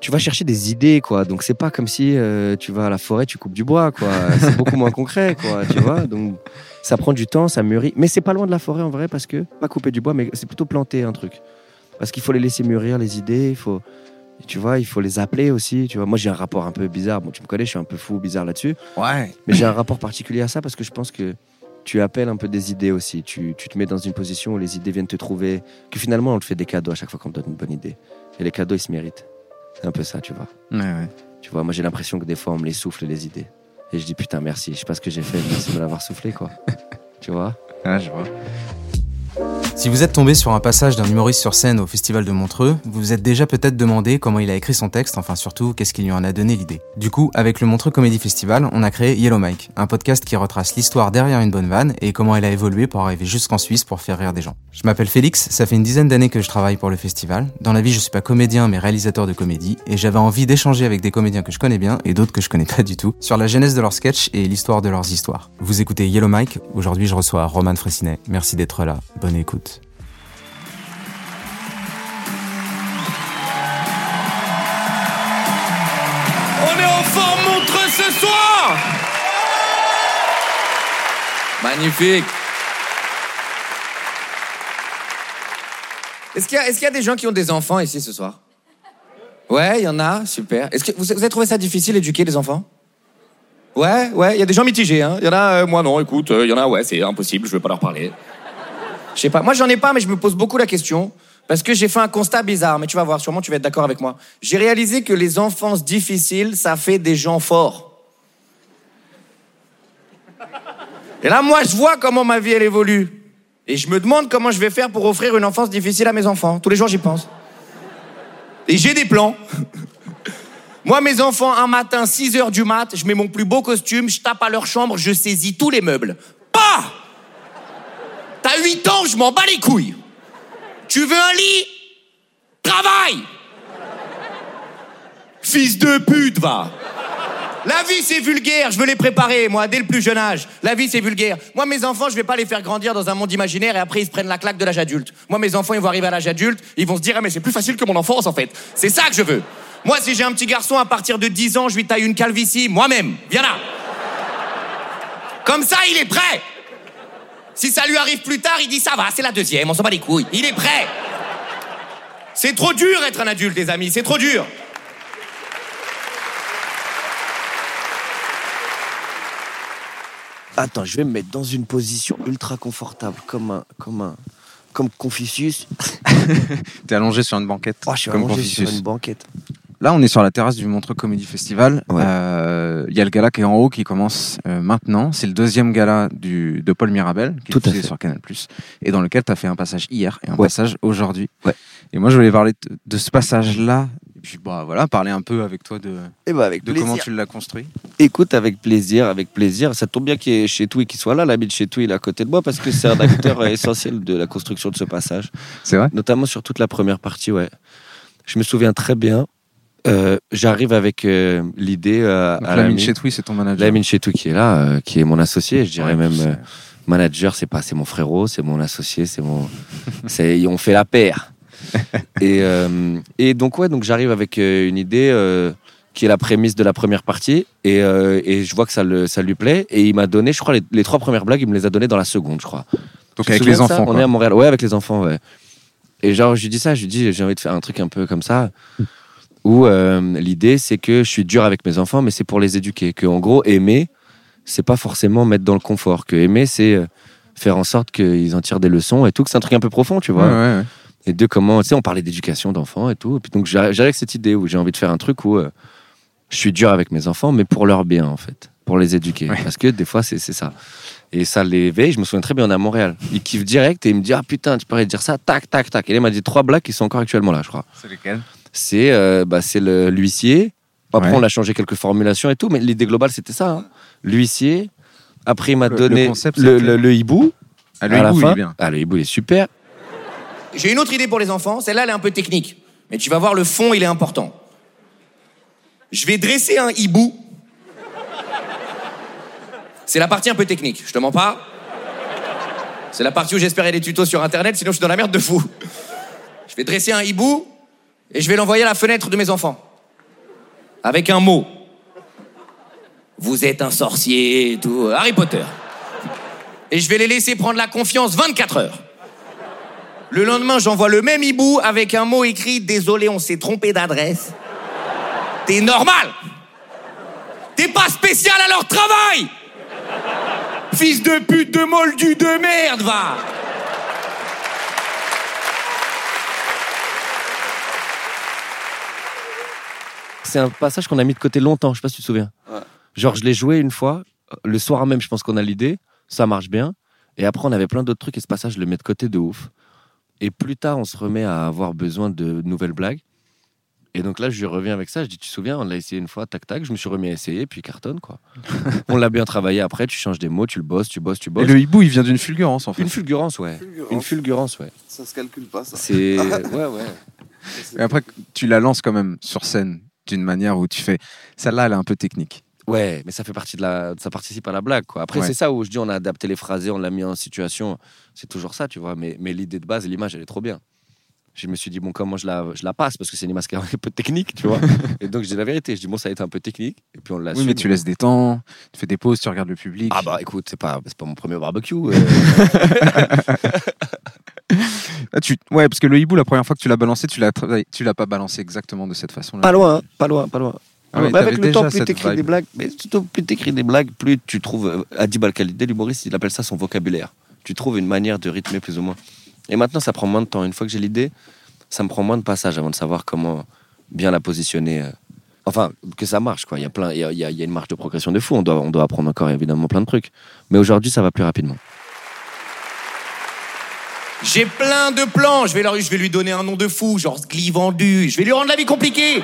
Tu vas chercher des idées, quoi. Donc, c'est pas comme si euh, tu vas à la forêt, tu coupes du bois, quoi. C'est beaucoup moins concret, quoi, tu vois. Donc, ça prend du temps, ça mûrit. Mais c'est pas loin de la forêt, en vrai, parce que, pas couper du bois, mais c'est plutôt planter un truc. Parce qu'il faut les laisser mûrir, les idées, il faut, tu vois, il faut les appeler aussi, tu vois. Moi, j'ai un rapport un peu bizarre. Bon, tu me connais, je suis un peu fou, bizarre là-dessus. Ouais. Mais j'ai un rapport particulier à ça parce que je pense que tu appelles un peu des idées aussi. Tu, tu te mets dans une position où les idées viennent te trouver. Que finalement, on te fait des cadeaux à chaque fois qu'on te donne une bonne idée. Et les cadeaux, ils se méritent. C'est un peu ça, tu vois. Ouais, ouais. Tu vois, moi, j'ai l'impression que des fois, on me les souffle, les idées. Et je dis, putain, merci. Je sais pas ce que j'ai fait, merci de me l'avoir soufflé, quoi. tu vois? Ouais, je vois. Si vous êtes tombé sur un passage d'un humoriste sur scène au Festival de Montreux, vous vous êtes déjà peut-être demandé comment il a écrit son texte, enfin surtout qu'est-ce qui lui en a donné l'idée. Du coup, avec le Montreux Comedy Festival, on a créé Yellow Mike, un podcast qui retrace l'histoire derrière une bonne vanne et comment elle a évolué pour arriver jusqu'en Suisse pour faire rire des gens. Je m'appelle Félix, ça fait une dizaine d'années que je travaille pour le festival. Dans la vie, je suis pas comédien mais réalisateur de comédie et j'avais envie d'échanger avec des comédiens que je connais bien et d'autres que je connais pas du tout sur la genèse de leurs sketchs et l'histoire de leurs histoires. Vous écoutez Yellow Mike, aujourd'hui je reçois Roman Fressinet. Merci d'être là, bonne écoute. Magnifique Est-ce qu'il y, a- des gens qui ont des enfants ici ce soir? Ouais, il y en a, super. Est-ce que vous, vous avez trouvé ça difficile d'éduquer les enfants? Ouais, ouais, il y a des gens mitigés. Hein. Il y en a, euh, moi non, écoute, euh, il y en a, ouais, c'est impossible, je veux pas leur parler. Je sais pas. Moi, j'en ai pas, mais je me pose beaucoup la question. Parce que j'ai fait un constat bizarre, mais tu vas voir, sûrement tu vas être d'accord avec moi. J'ai réalisé que les enfances difficiles, ça fait des gens forts. Et là, moi, je vois comment ma vie, elle évolue. Et je me demande comment je vais faire pour offrir une enfance difficile à mes enfants. Tous les jours, j'y pense. Et j'ai des plans. Moi, mes enfants, un matin, 6 heures du mat, je mets mon plus beau costume, je tape à leur chambre, je saisis tous les meubles. Pas T'as 8 ans, je m'en bats les couilles. Tu veux un lit Travaille Fils de pute, va La vie, c'est vulgaire, je veux les préparer, moi, dès le plus jeune âge. La vie, c'est vulgaire. Moi, mes enfants, je vais pas les faire grandir dans un monde imaginaire et après, ils se prennent la claque de l'âge adulte. Moi, mes enfants, ils vont arriver à l'âge adulte, ils vont se dire, ah, mais c'est plus facile que mon enfance, en fait. C'est ça que je veux. Moi, si j'ai un petit garçon à partir de 10 ans, je lui taille une calvitie, moi-même. Viens là. Comme ça, il est prêt. Si ça lui arrive plus tard, il dit ça va, c'est la deuxième, on s'en bat les couilles. Il est prêt. C'est trop dur être un adulte, les amis, c'est trop dur. Attends, je vais me mettre dans une position ultra confortable, comme un, comme un, comme Confucius. T'es allongé sur une banquette. Oh, je suis comme allongé sur Confucius. une banquette. Là, on est sur la terrasse du Montreux Comedy Festival. Ouais. Euh, Il y a le gala qui est en haut qui commence euh, maintenant. C'est le deuxième gala du, de Paul Mirabel qui Tout est diffusé sur Canal+. Et dans lequel tu as fait un passage hier et un Ouais. passage aujourd'hui. Ouais. Et moi, je voulais parler de ce passage-là. Et puis, bah, voilà, parler un peu avec toi de, Eh ben, avec de plaisir. comment tu l'as construit. Écoute, avec plaisir, avec plaisir. Ça tombe bien qu'il y ait chez Toui qui soit là, l'ami de chez Toui, il est à côté de moi, parce que c'est un acteur euh, essentiel de la construction de ce passage. C'est vrai? Notamment sur toute la première partie, ouais. Je me souviens très bien. euh, J'arrive avec euh, l'idée euh, à Lamine l'ami Chetoui, c'est ton manager. Lamine Chetou qui est là, qui est mon associé, je dirais Ouais, même Manager, c'est pas, c'est mon frérot, c'est mon associé, c'est mon, c'est, on fait la paire. et, euh, et donc ouais, donc j'arrive avec euh, une idée euh, qui est la prémisse de la première partie et, euh, et je vois que ça, le, ça lui plaît et il m'a donné, je crois, les, les trois premières blagues, il me les a données dans la seconde, je crois. Donc avec les enfants. On est à Montréal, ouais, avec les enfants, ouais. Et genre, je lui dis ça, je lui dis, j'ai envie de faire un truc un peu comme ça, où l'idée, c'est que je suis dur avec mes enfants, mais c'est pour les éduquer. Que, en gros, aimer, c'est pas forcément mettre dans le confort. Que aimer, c'est faire en sorte qu'ils en tirent des leçons et tout, que c'est un truc un peu profond, tu Ouais, vois. ouais, ouais. Et de comment, tu sais, on parlait d'éducation d'enfants et tout. Et puis donc, j'arrive avec cette idée où j'ai envie de faire un truc où euh, je suis dur avec mes enfants, mais pour leur bien, en fait. Pour les éduquer. Ouais. Parce que des fois, c'est ça. Et ça l'éveille. Je me souviens très bien, on est à Montréal. Il kiffe direct et il me dit Ah putain, tu pourrais dire ça, tac, tac, tac. Et là, il m'a dit trois blagues qui sont encore actuellement là, je crois. C'est lesquels C'est euh, bah, l'huissier. Après, Ouais. on a changé quelques formulations et tout, mais l'idée globale, c'était ça. hein. L'huissier. Après, il m'a donné le concept, le, c'était- le- le hibou. Ah, à la il fin. est bien. Ah, le hibou, il est super. J'ai une autre idée pour les enfants. Celle-là, elle est un peu technique. Mais tu vas voir, le fond, il est important. Je vais dresser un hibou. C'est la partie un peu technique, je te mens pas. C'est la partie où j'espérais des tutos sur internet, sinon je suis dans la merde de fou. Je vais dresser un hibou et je vais l'envoyer à la fenêtre de mes enfants. Avec un mot. Vous êtes un sorcier tout. Harry Potter. Et je vais les laisser prendre la confiance 24 heures. Le lendemain, j'envoie le même hibou avec un mot écrit Désolé, on s'est trompé d'adresse. T'es normal T'es pas spécial à leur travail Fils de pute de moldu de merde, va C'est un passage qu'on a mis de côté longtemps, je sais pas si tu te souviens. Genre, je l'ai joué une fois, le soir même, je pense qu'on a l'idée, ça marche bien. Et après, on avait plein d'autres trucs et ce passage, je le mets de côté de ouf. Et plus tard, on se remet à avoir besoin de nouvelles blagues. Et donc là, je reviens avec ça. Je dis, tu te souviens, on l'a essayé une fois, tac, tac. Je me suis remis à essayer, puis cartonne, quoi. on l'a bien travaillé après. Tu changes des mots, tu le bosses, tu bosses, tu Et bosses. le hibou, il vient d'une fulgurance en fait. Une fulgurance, ouais. Fulgurance. Une fulgurance, ouais. Ça se calcule pas, ça. C'est. Ouais, ouais. Et après, tu la lances quand même sur scène d'une manière où tu fais. Celle-là, elle est un peu technique. Ouais, mais ça fait partie de la, ça participe à la blague, quoi. Après, Ouais. c'est ça où je dis on a adapté les phrasés, on l'a mis en situation. C'est toujours ça, tu vois. Mais, mais l'idée de base, l'image, elle est trop bien. Je me suis dit bon, comment je la, je la passe? Parce que c'est une image qui est un peu technique, tu vois. et donc je dis la vérité. Je dis bon, ça a été un peu technique. Et puis on l'a. Oui, mais tu laisses des temps, tu fais des pauses, tu regardes le public. Ah bah écoute, c'est pas, c'est pas mon premier barbecue. euh. Ah, tu... Ouais, parce que le hibou, la première fois que tu l'as balancé, tu l'as tu l'as pas balancé exactement de cette façon-là. pas loin, pas loin, pas loin. Ah oui, Mais avec le temps, plus t'écris des blagues, mais plus t'écris des blagues, plus tu trouves. euh, Adib Al-Khalidi, l'humoriste, il appelle ça son vocabulaire. Tu trouves une manière de rythmer plus ou moins. Et maintenant, ça prend moins de temps. Une fois que j'ai l'idée, ça me prend moins de passages avant de savoir comment bien la positionner. euh. Enfin, que ça marche, quoi. Il y a plein, il y a, il y a- il y a une marge de progression de fou. On doit, on doit apprendre encore évidemment plein de trucs. Mais aujourd'hui, ça va plus rapidement. J'ai plein de plans. Je vais, leur, je vais lui donner un nom de fou, genre Gli vendu. Je vais lui rendre la vie compliquée.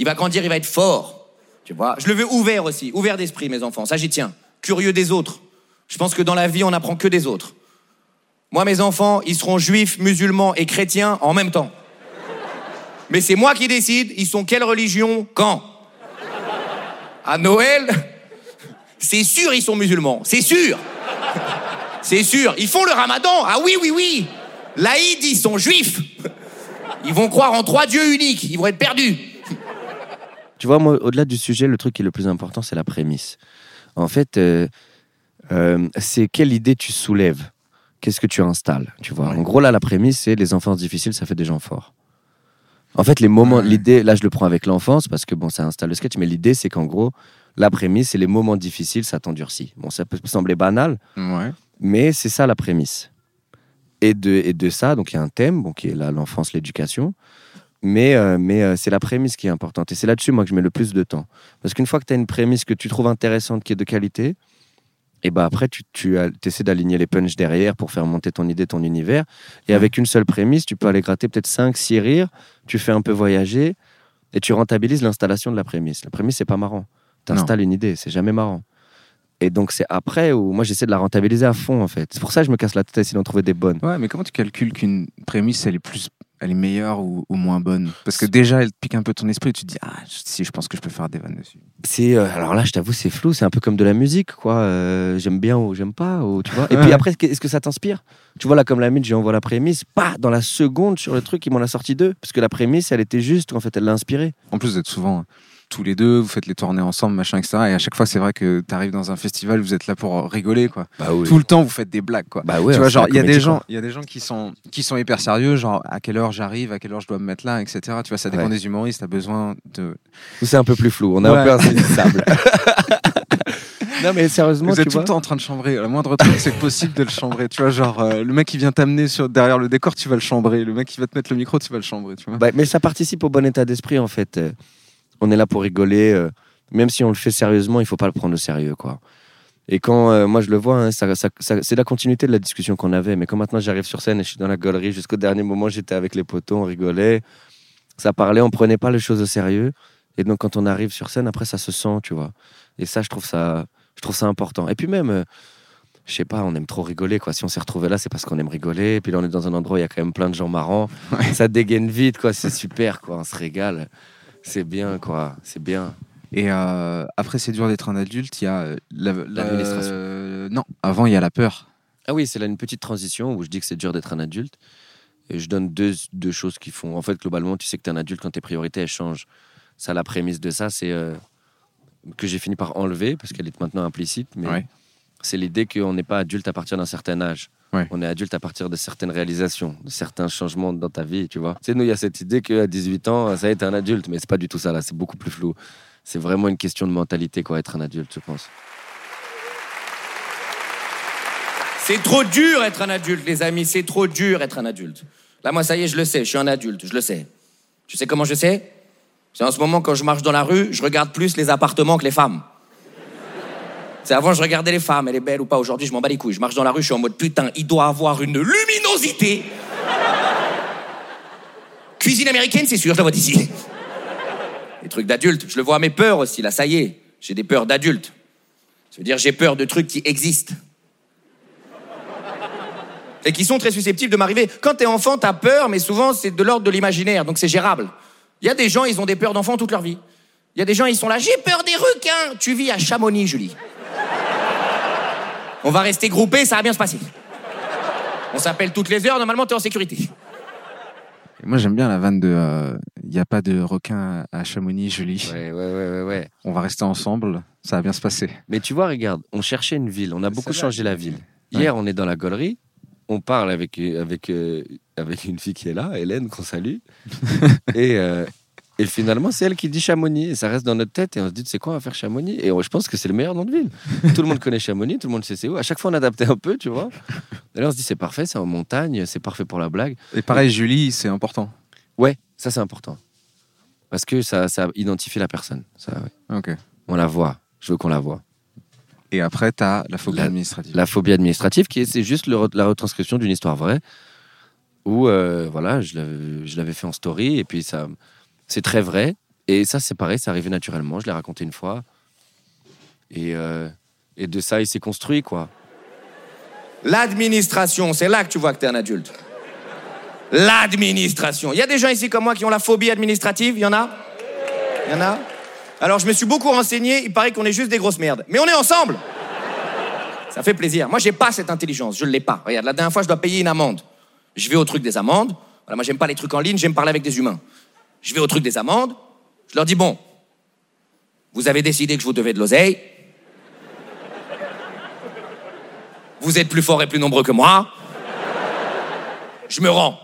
Il va grandir, il va être fort. Tu vois Je le veux ouvert aussi, ouvert d'esprit, mes enfants. Ça, j'y tiens. Curieux des autres. Je pense que dans la vie, on n'apprend que des autres. Moi, mes enfants, ils seront juifs, musulmans et chrétiens en même temps. Mais c'est moi qui décide, ils sont quelle religion, quand À Noël C'est sûr, ils sont musulmans. C'est sûr c'est sûr. Ils font le ramadan. Ah oui, oui, oui. L'Aïd, ils sont juifs. Ils vont croire en trois dieux uniques. Ils vont être perdus. Tu vois, moi, au-delà du sujet, le truc qui est le plus important, c'est la prémisse. En fait, euh, euh, c'est quelle idée tu soulèves Qu'est-ce que tu installes Tu vois. En gros, là, la prémisse, c'est les enfances difficiles, ça fait des gens forts. En fait, les moments, Ouais. l'idée, là, je le prends avec l'enfance parce que bon, ça installe le sketch, mais l'idée, c'est qu'en gros, la prémisse, c'est les moments difficiles, ça t'endurcit. Bon, ça peut sembler banal, Ouais. mais c'est ça la prémisse. Et de, et de ça, donc il y a un thème, bon, qui est là l'enfance, l'éducation. Mais, euh, mais euh, c'est la prémisse qui est importante. Et c'est là-dessus, moi, que je mets le plus de temps. Parce qu'une fois que tu as une prémisse que tu trouves intéressante, qui est de qualité, et ben après, tu, tu essaies d'aligner les punchs derrière pour faire monter ton idée, ton univers. Et avec une seule prémisse, tu peux aller gratter peut-être 5, 6 rires, tu fais un peu voyager, et tu rentabilises l'installation de la prémisse. La prémisse, c'est pas marrant. Tu installes une idée, c'est jamais marrant. Et donc, c'est après où moi, j'essaie de la rentabiliser à fond, en fait. C'est pour ça que je me casse la tête à essayer d'en trouver des bonnes. Ouais, mais comment tu calcules qu'une prémisse, elle est plus elle est meilleure ou, ou moins bonne? Parce que déjà, elle te pique un peu ton esprit. Tu te dis, ah, si, je pense que je peux faire des vannes dessus. C'est euh, alors là, je t'avoue, c'est flou. C'est un peu comme de la musique, quoi. Euh, j'aime bien ou j'aime pas, ou tu vois. Et puis après, est-ce que ça t'inspire? Tu vois là, comme la mine, j'ai envoyé la prémisse. Pas dans la seconde sur le truc, il m'en a sorti deux, parce que la prémisse, elle était juste. En fait, elle l'a inspiré. En plus, vous êtes souvent tous les deux, vous faites les tournées ensemble, machin, etc. Et à chaque fois, c'est vrai que tu arrives dans un festival, vous êtes là pour rigoler, quoi. Bah oui. Tout le temps, vous faites des blagues, quoi. Bah ouais. tu vois, genre, il y a des gens, il y a des gens qui sont, qui sont hyper sérieux, genre, à quelle heure j'arrive, à quelle heure je dois me mettre là, etc. Tu vois, ça dépend Ouais. des humoristes, t'as besoin de. Ou c'est un peu plus flou. On a Ouais. un peu insaisissable. non, mais sérieusement, Vous êtes tu tout le temps en train de chambrer. Le moindre truc, c'est possible de le chambrer. Tu vois, genre, euh, le mec qui vient t'amener sur, derrière le décor, tu vas le chambrer. Le mec qui va te mettre le micro, tu vas le chambrer. Tu vois. Bah, mais ça participe au bon état d'esprit, en fait. On est là pour rigoler. euh, Même si on le fait sérieusement, il faut pas le prendre au sérieux, quoi. Et quand euh, moi je le vois, hein, ça, ça- ça- c'est la continuité de la discussion qu'on avait. Mais quand maintenant j'arrive sur scène et je suis dans la galerie, jusqu'au dernier moment, j'étais avec les potos, on rigolait, ça parlait, on prenait pas les choses au sérieux. Et donc quand on arrive sur scène, après ça se sent, tu vois. Et ça, je trouve ça, je trouve ça important. Et puis même, euh, je sais pas, on aime trop rigoler, quoi. Si on s'est retrouvé là, c'est parce qu'on aime rigoler. Et puis là, on est dans un endroit où il y a quand même plein de gens marrants. Ça dégaine vite, quoi. C'est super, quoi. On se régale. C'est bien, quoi. C'est bien. Et euh, après, c'est dur d'être un adulte. Il y a euh, la- la- L'administration. euh, non, avant, il y a la peur. Ah oui, c'est là une petite transition où je dis que c'est dur d'être un adulte. Et je donne deux, deux choses qui font. En fait, globalement, tu sais que tu es un adulte quand tes priorités elles changent. Ça, la prémisse de ça, c'est euh, que j'ai fini par enlever parce qu'elle est maintenant implicite. Mais Ouais. c'est l'idée qu'on n'est pas adulte à partir d'un certain âge. Ouais. On est adulte à partir de certaines réalisations, de certains changements dans ta vie, tu vois. Tu sais, nous, il y a cette idée qu'à 18 ans, ça y est, t'es un adulte. Mais c'est pas du tout ça, là. C'est beaucoup plus flou. C'est vraiment une question de mentalité, quoi, être un adulte, je pense. C'est trop dur être un adulte, les amis. C'est trop dur être un adulte. Là, moi, ça y est, je le sais. Je suis un adulte, je le sais. Tu sais comment je sais? C'est en ce moment, quand je marche dans la rue, je regarde plus les appartements que les femmes. C'est avant, je regardais les femmes, elle est belle ou pas. Aujourd'hui, je m'en bats les couilles. Je marche dans la rue, je suis en mode putain, il doit avoir une luminosité. Cuisine américaine, c'est sûr, je la vois d'ici. Les trucs d'adulte. Je le vois à mes peurs aussi, là, ça y est. J'ai des peurs d'adulte. Ça veut dire, j'ai peur de trucs qui existent. Et qui sont très susceptibles de m'arriver. Quand t'es enfant, t'as peur, mais souvent c'est de l'ordre de l'imaginaire, donc c'est gérable. Il y a des gens, ils ont des peurs d'enfant toute leur vie. Il y a des gens, ils sont là, j'ai peur des requins. Tu vis à Chamonix, Julie. On va rester groupés, ça va bien se passer. On s'appelle toutes les heures, normalement t'es en sécurité. Et moi, j'aime bien la vanne de. Il n'y a pas de requin à Chamonix, Julie. Ouais, ouais, ouais, ouais. ouais. On va rester ensemble. Ça va bien se passer. Mais tu vois, regarde, on cherchait une ville, on a beaucoup changé la ville. Hier, on est dans la galerie, on parle avec, avec, euh, avec une fille qui est là, Hélène, qu'on salue. et, euh, et finalement, c'est elle qui dit Chamonix. Et ça reste dans notre tête et on se dit, c'est quoi, on va faire Chamonix Et on- je pense que c'est le meilleur nom de ville. tout le monde connaît Chamonix, tout le monde sait c'est où. À chaque fois, on adaptait un peu, tu vois. Et là, on se dit, c'est parfait, c'est en montagne, c'est parfait pour la blague. Et pareil, Julie, c'est important. Ouais, ça, c'est important. Parce que ça, ça identifie la personne. Ça, ouais. Ok. On la voit. Je veux qu'on la voit. Et après, tu as la phobie La- administrative. La phobie administrative, qui est, c'est juste le la retranscription d'une histoire vraie, où euh, voilà, je l'avais fait en story, et puis ça, c'est très vrai. Et ça, c'est pareil, ça arrivait naturellement. Je l'ai raconté une fois. Et, euh, et de ça, il s'est construit, quoi. L'administration, c'est là que tu vois que t'es un adulte. L'administration. Il y a des gens ici comme moi qui ont la phobie administrative, il y en a? Il y en a? Alors je me suis beaucoup renseigné, il paraît qu'on est juste des grosses merdes. Mais on est ensemble Ça fait plaisir. Moi j'ai pas cette intelligence, je l'ai pas. Regarde, la dernière fois je dois payer une amende. Je vais au truc des amendes. Voilà, moi j'aime pas les trucs en ligne, j'aime parler avec des humains. Je vais au truc des amendes, je leur dis bon, vous avez décidé que je vous devais de l'oseille. Vous êtes plus fort et plus nombreux que moi. Je me rends.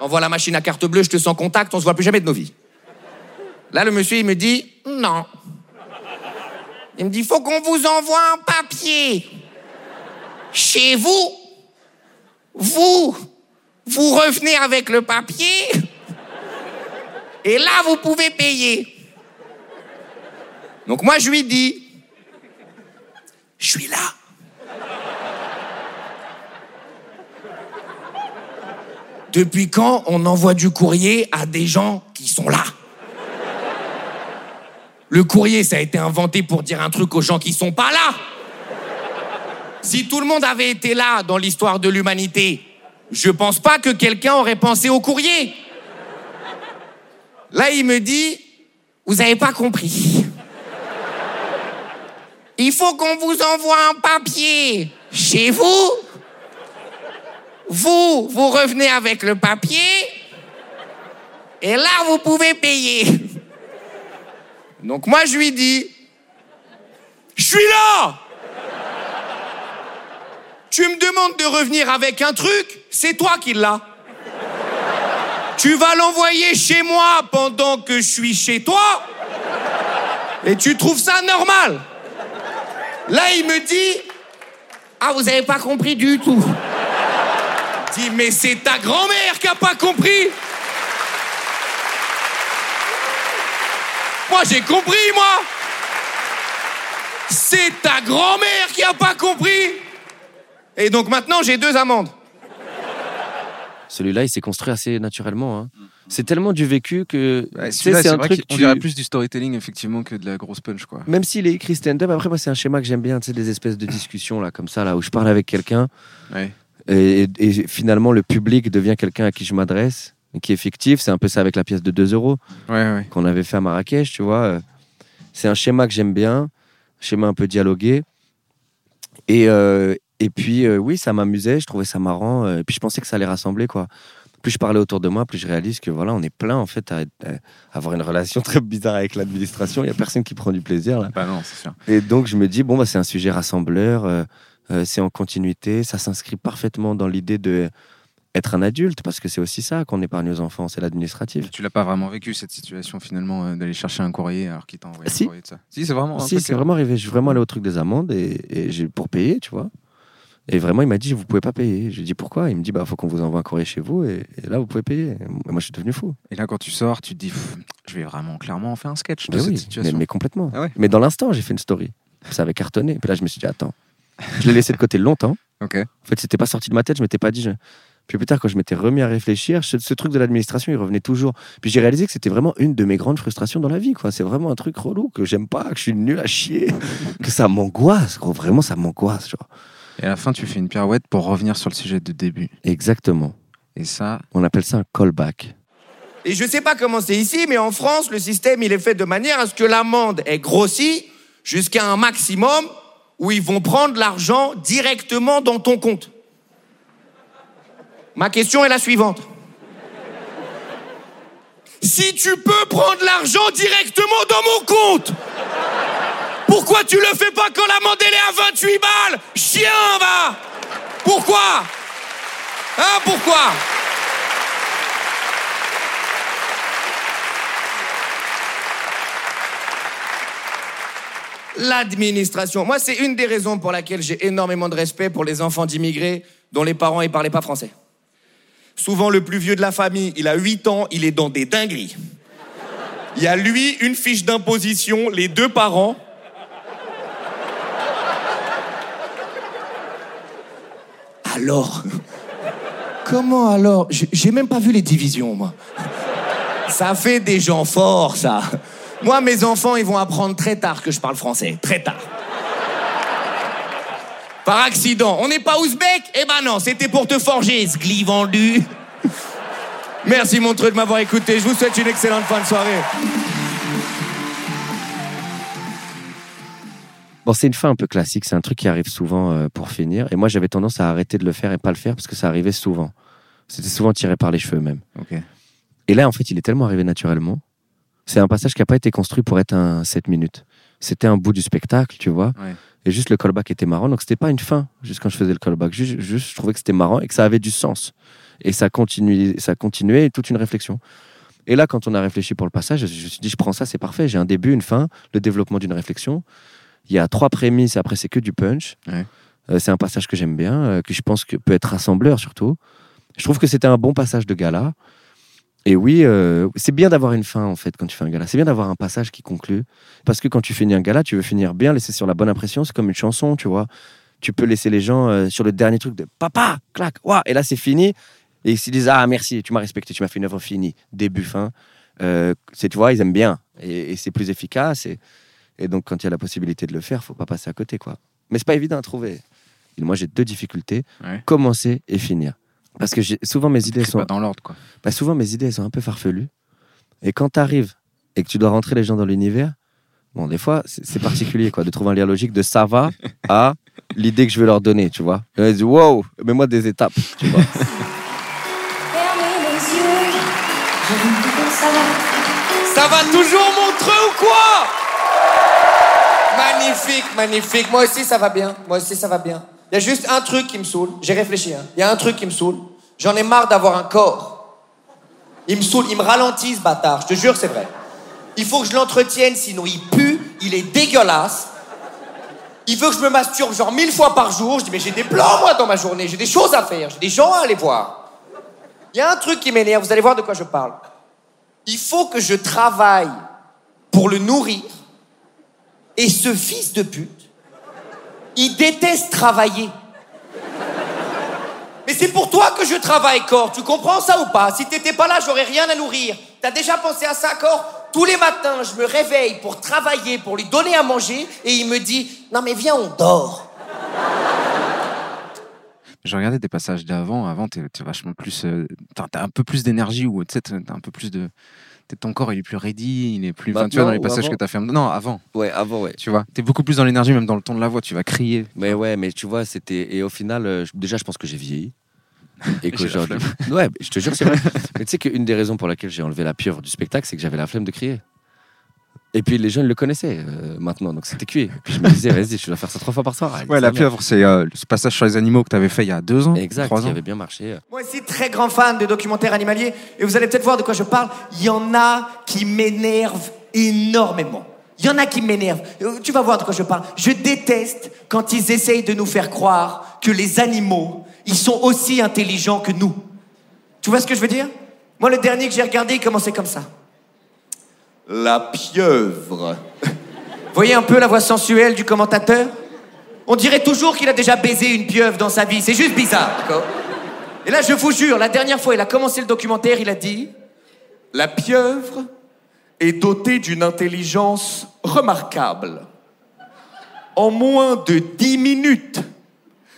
Envoie la machine à carte bleue, je te sens contact, on se voit plus jamais de nos vies. Là, le monsieur, il me dit non. Il me dit faut qu'on vous envoie un papier. Chez vous, vous, vous revenez avec le papier. Et là, vous pouvez payer. Donc moi, je lui dis, je suis là. Depuis quand on envoie du courrier à des gens qui sont là? Le courrier, ça a été inventé pour dire un truc aux gens qui sont pas là. Si tout le monde avait été là dans l'histoire de l'humanité, Je pense pas que quelqu'un aurait pensé au courrier. Là, il me dit, vous avez pas compris. Il faut qu'on vous envoie un papier chez vous. Vous, vous revenez avec le papier. Et là, vous pouvez payer. Donc moi, je lui dis, je suis là Tu me demandes de revenir avec un truc, c'est toi qui l'as. Tu vas l'envoyer chez moi pendant que je suis chez toi et tu trouves ça normal. Là, il me dit, ah, vous avez pas compris du tout. Dis, mais c'est ta grand-mère qui a pas compris. Moi, j'ai compris, moi. C'est ta grand-mère qui a pas compris. Et donc maintenant, j'ai deux amendes. Celui-là, il s'est construit assez naturellement. hein. C'est tellement du vécu que. Ouais, c'est un vrai truc. tu- dirait plus du storytelling effectivement que de la grosse punch quoi. Même s'il est écrit stand-up, après, moi, c'est un schéma que j'aime bien, tu sais, des espèces de discussions, là, comme ça, là, où je parle avec quelqu'un, Ouais. et, et finalement, le public devient quelqu'un à qui je m'adresse, qui est fictif. C'est un peu ça avec la pièce de 2 euros Ouais, qu'on avait fait à Marrakech, tu vois. euh, C'est un schéma que j'aime bien, schéma un peu dialogué. Et, euh, et puis, euh, oui, ça m'amusait, je trouvais ça marrant, euh, et puis je pensais que ça allait rassembler, quoi. Plus je parlais autour de moi, plus je réalise que voilà, on est plein en fait à, à avoir une relation très bizarre avec l'administration. Il y a personne qui prend du plaisir là. Bah non, c'est sûr. Et donc je me dis bon bah c'est un sujet rassembleur, euh, c'est en continuité, ça s'inscrit parfaitement dans l'idée de être un adulte parce que c'est aussi ça qu'on épargne aux enfants, c'est l'administratif. Tu l'as pas vraiment vécu cette situation finalement euh, d'aller chercher un courrier alors qu'il t'a envoyé Si. un courrier de ça? Si, c'est vraiment. Si c'est vraiment arrivé, je suis vraiment allé au truc des amendes et, et j'ai pour payer, tu vois. Et vraiment il m'a dit vous pouvez pas payer. J'ai dit pourquoi? Il me dit bah faut qu'on vous envoie un courrier chez vous et, et là vous pouvez payer. Et moi je suis devenu fou. Et là, quand tu sors, tu te dis, je vais vraiment clairement en faire un sketch de Mais cette oui, situation. mais complètement. Ah ouais Mais dans l'instant j'ai fait une story. Ça avait cartonné. Puis là je me suis dit attends, je l'ai laissé de côté longtemps. En fait, c'était pas sorti de ma tête, je m'étais pas dit. je- Puis plus tard, quand je m'étais remis à réfléchir, ce, ce truc de l'administration, il revenait toujours. Puis j'ai réalisé que c'était vraiment une de mes grandes frustrations dans la vie, quoi. C'est vraiment un truc relou que j'aime pas, que je suis nul à chier, que ça m'angoisse, gros. Vraiment, ça m'angoisse, genre. Et à la fin, tu fais une pirouette pour revenir sur le sujet de début. Exactement. Et ça, On appelle ça un callback. Et je sais pas comment c'est ici, mais en France, le système, il est fait de manière à ce que l'amende est grossie jusqu'à un maximum où ils vont prendre l'argent directement dans ton compte. Ma question est la suivante. Si tu peux prendre l'argent directement dans mon compte, pourquoi tu le fais pas quand l'amende elle est à 28 balles? Chien, va Pourquoi? Hein, pourquoi? L'administration. Moi, c'est une des raisons pour laquelle j'ai énormément de respect pour les enfants d'immigrés dont les parents ne parlaient pas français. Souvent, le plus vieux de la famille, il a 8 ans, il est dans des dingueries. Il y a lui, une fiche d'imposition, les deux parents. Alors Comment alors? J'ai même pas vu les divisions, moi. Ça fait des gens forts, ça. Moi, mes enfants, ils vont apprendre très tard que je parle français. Très tard. Par accident. On n'est pas ouzbek? Eh ben non, c'était pour te forger, ce vendu. Merci, Montreux, de m'avoir écouté. Je vous souhaite une excellente fin de soirée. Bon, c'est une fin un peu classique, c'est un truc qui arrive souvent euh, pour finir. Et moi, j'avais tendance à arrêter de le faire et pas le faire parce que ça arrivait souvent. C'était souvent tiré par les cheveux même. Et là, en fait, il est tellement arrivé naturellement. C'est un passage qui n'a pas été construit pour être un 7 minutes. C'était un bout du spectacle, tu vois. Ouais. Et juste le callback était marrant. Donc, c'était pas une fin, juste quand je faisais le callback. Juste, juste je trouvais que c'était marrant et que ça avait du sens. Et ça continuait, ça continuait toute une réflexion. Et là, quand on a réfléchi pour le passage, je me suis dit, je prends ça, c'est parfait. J'ai un début, une fin, le développement d'une réflexion. Il y a trois prémices, après, c'est que du punch. Ouais. Euh, c'est un passage que j'aime bien, euh, que je pense que peut être rassembleur surtout. Je trouve que c'était un bon passage de gala. Et oui, euh, c'est bien d'avoir une fin en fait quand tu fais un gala. C'est bien d'avoir un passage qui conclut. Parce que quand tu finis un gala, tu veux finir bien, laisser sur la bonne impression. C'est comme une chanson, tu vois. Tu peux laisser les gens euh, sur le dernier truc de papa, clac, ouah, et là c'est fini. Et ils se disent ah merci, tu m'as respecté, tu m'as fait une œuvre finie, début fin. C'est tu vois, ils aiment bien et, et c'est plus efficace. Et, et donc quand il y a la possibilité de le faire, faut pas passer à côté quoi. Mais c'est pas évident à trouver. Et moi j'ai deux difficultés Ouais. commencer et finir. Parce que souvent mes idées sont pas dans l'ordre, quoi. bah, souvent mes idées elles sont un peu farfelues. Et quand tu arrives et que tu dois rentrer les gens dans l'univers, bon, des fois, c'est particulier quoi, de trouver un lien logique de ça va à l'idée que je veux leur donner, tu vois. Et on dit, wow, mets-moi des étapes, tu vois. Ça va toujours Montreux ou quoi? Magnifique, magnifique. Moi aussi, ça va bien. Moi aussi, ça va bien. Il y a juste un truc qui me saoule. J'ai réfléchi. hein. Il y a un truc qui me saoule. J'en ai marre d'avoir un corps. Il me saoule, il me ralentit, ce bâtard. Je te jure, c'est vrai. Il faut que je l'entretienne, sinon il pue, il est dégueulasse. Il veut que je me masturbe genre mille fois par jour. Je dis, mais j'ai des plans, moi, dans ma journée. J'ai des choses à faire. J'ai des gens à aller voir. Il y a un truc qui m'énerve. Vous allez voir de quoi je parle. Il faut que je travaille pour le nourrir. Et ce fils de pute, il déteste travailler. Mais c'est pour toi que je travaille, Cor. Tu comprends ça ou pas? Si t'étais pas là, j'aurais rien à nourrir. T'as déjà pensé à ça, Cor? Tous les matins, je me réveille pour travailler, pour lui donner à manger, et il me dit Non, mais viens, on dort. Je regardais des passages d'avant. Avant, t'es vachement plus. euh, T'as un peu plus d'énergie ou t'as un peu plus de. Ton corps, il est plus ready, il est plus. Enfin, tu vois, dans les passages que t'as fait. Non, avant. Ouais, avant, ouais. Tu vois, t'es beaucoup plus dans l'énergie, même dans le ton de la voix. Tu vas crier. Mais ouais, mais tu vois, c'était. Et au final, euh, déjà, je pense que j'ai vieilli. Et qu'aujourd'hui. Ouais, je te jure, c'est vrai. mais tu sais qu'une des raisons pour laquelle j'ai enlevé la pieuvre du spectacle, c'est que j'avais la flemme de crier. Et puis les jeunes le connaissaient euh, maintenant, donc c'était cuit. Et puis je me disais, vas-y, je dois faire ça trois fois par soir. Allez, Ouais, la pieuvre, c'est euh, ce passage sur les animaux que t'avais fait il y a deux ans. Exact, trois qui ans. avait bien marché. Moi aussi, très grand fan de documentaires animaliers, et vous allez peut-être voir de quoi je parle. Il y en a qui m'énervent énormément. Il y en a qui m'énervent. Euh, Tu vas voir de quoi je parle. Je déteste quand ils essayent de nous faire croire que les animaux, ils sont aussi intelligents que nous. Tu vois ce que je veux dire? Moi, le dernier que j'ai regardé, il commençait comme ça. La pieuvre. Voyez un peu la voix sensuelle du commentateur? On dirait toujours qu'il a déjà baisé une pieuvre dans sa vie. C'est juste bizarre, Et là, je vous jure, la dernière fois, il a commencé le documentaire, il a dit La pieuvre est dotée d'une intelligence remarquable. En moins de 10 minutes,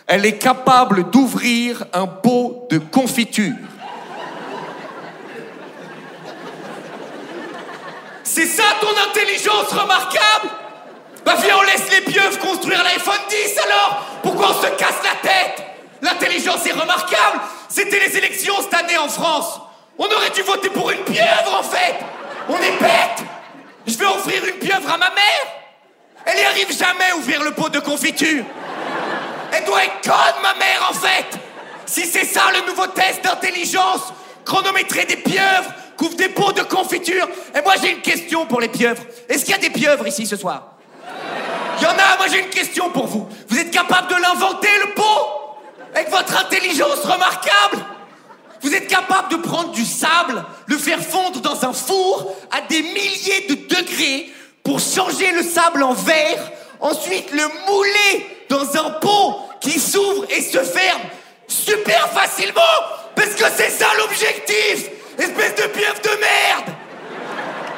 elle est capable d'ouvrir un pot de confiture. C'est ça ton intelligence remarquable Bah viens, on laisse les pieuvres construire l'iPhone 10 alors. Pourquoi on se casse la tête L'intelligence est remarquable. C'était les élections cette année en France. On aurait dû voter pour une pieuvre en fait. On est bête. Je vais offrir une pieuvre à ma mère. Elle y arrive jamais à ouvrir le pot de confiture. Elle doit être conne ma mère en fait. Si c'est ça le nouveau test d'intelligence Chronométrer des pieuvres Couvre des pots de confiture. Et moi j'ai une question pour les pieuvres. Est-ce qu'il y a des pieuvres ici ce soir? Il y en a, moi j'ai une question pour vous. Vous êtes capable de l'inventer le pot? Avec votre intelligence remarquable. Vous êtes capable de prendre du sable, le faire fondre dans un four à des milliers de degrés pour changer le sable en verre, ensuite le mouler dans un pot qui s'ouvre et se ferme super facilement Parce que c'est ça l'objectif Espèce de pieuvre de merde!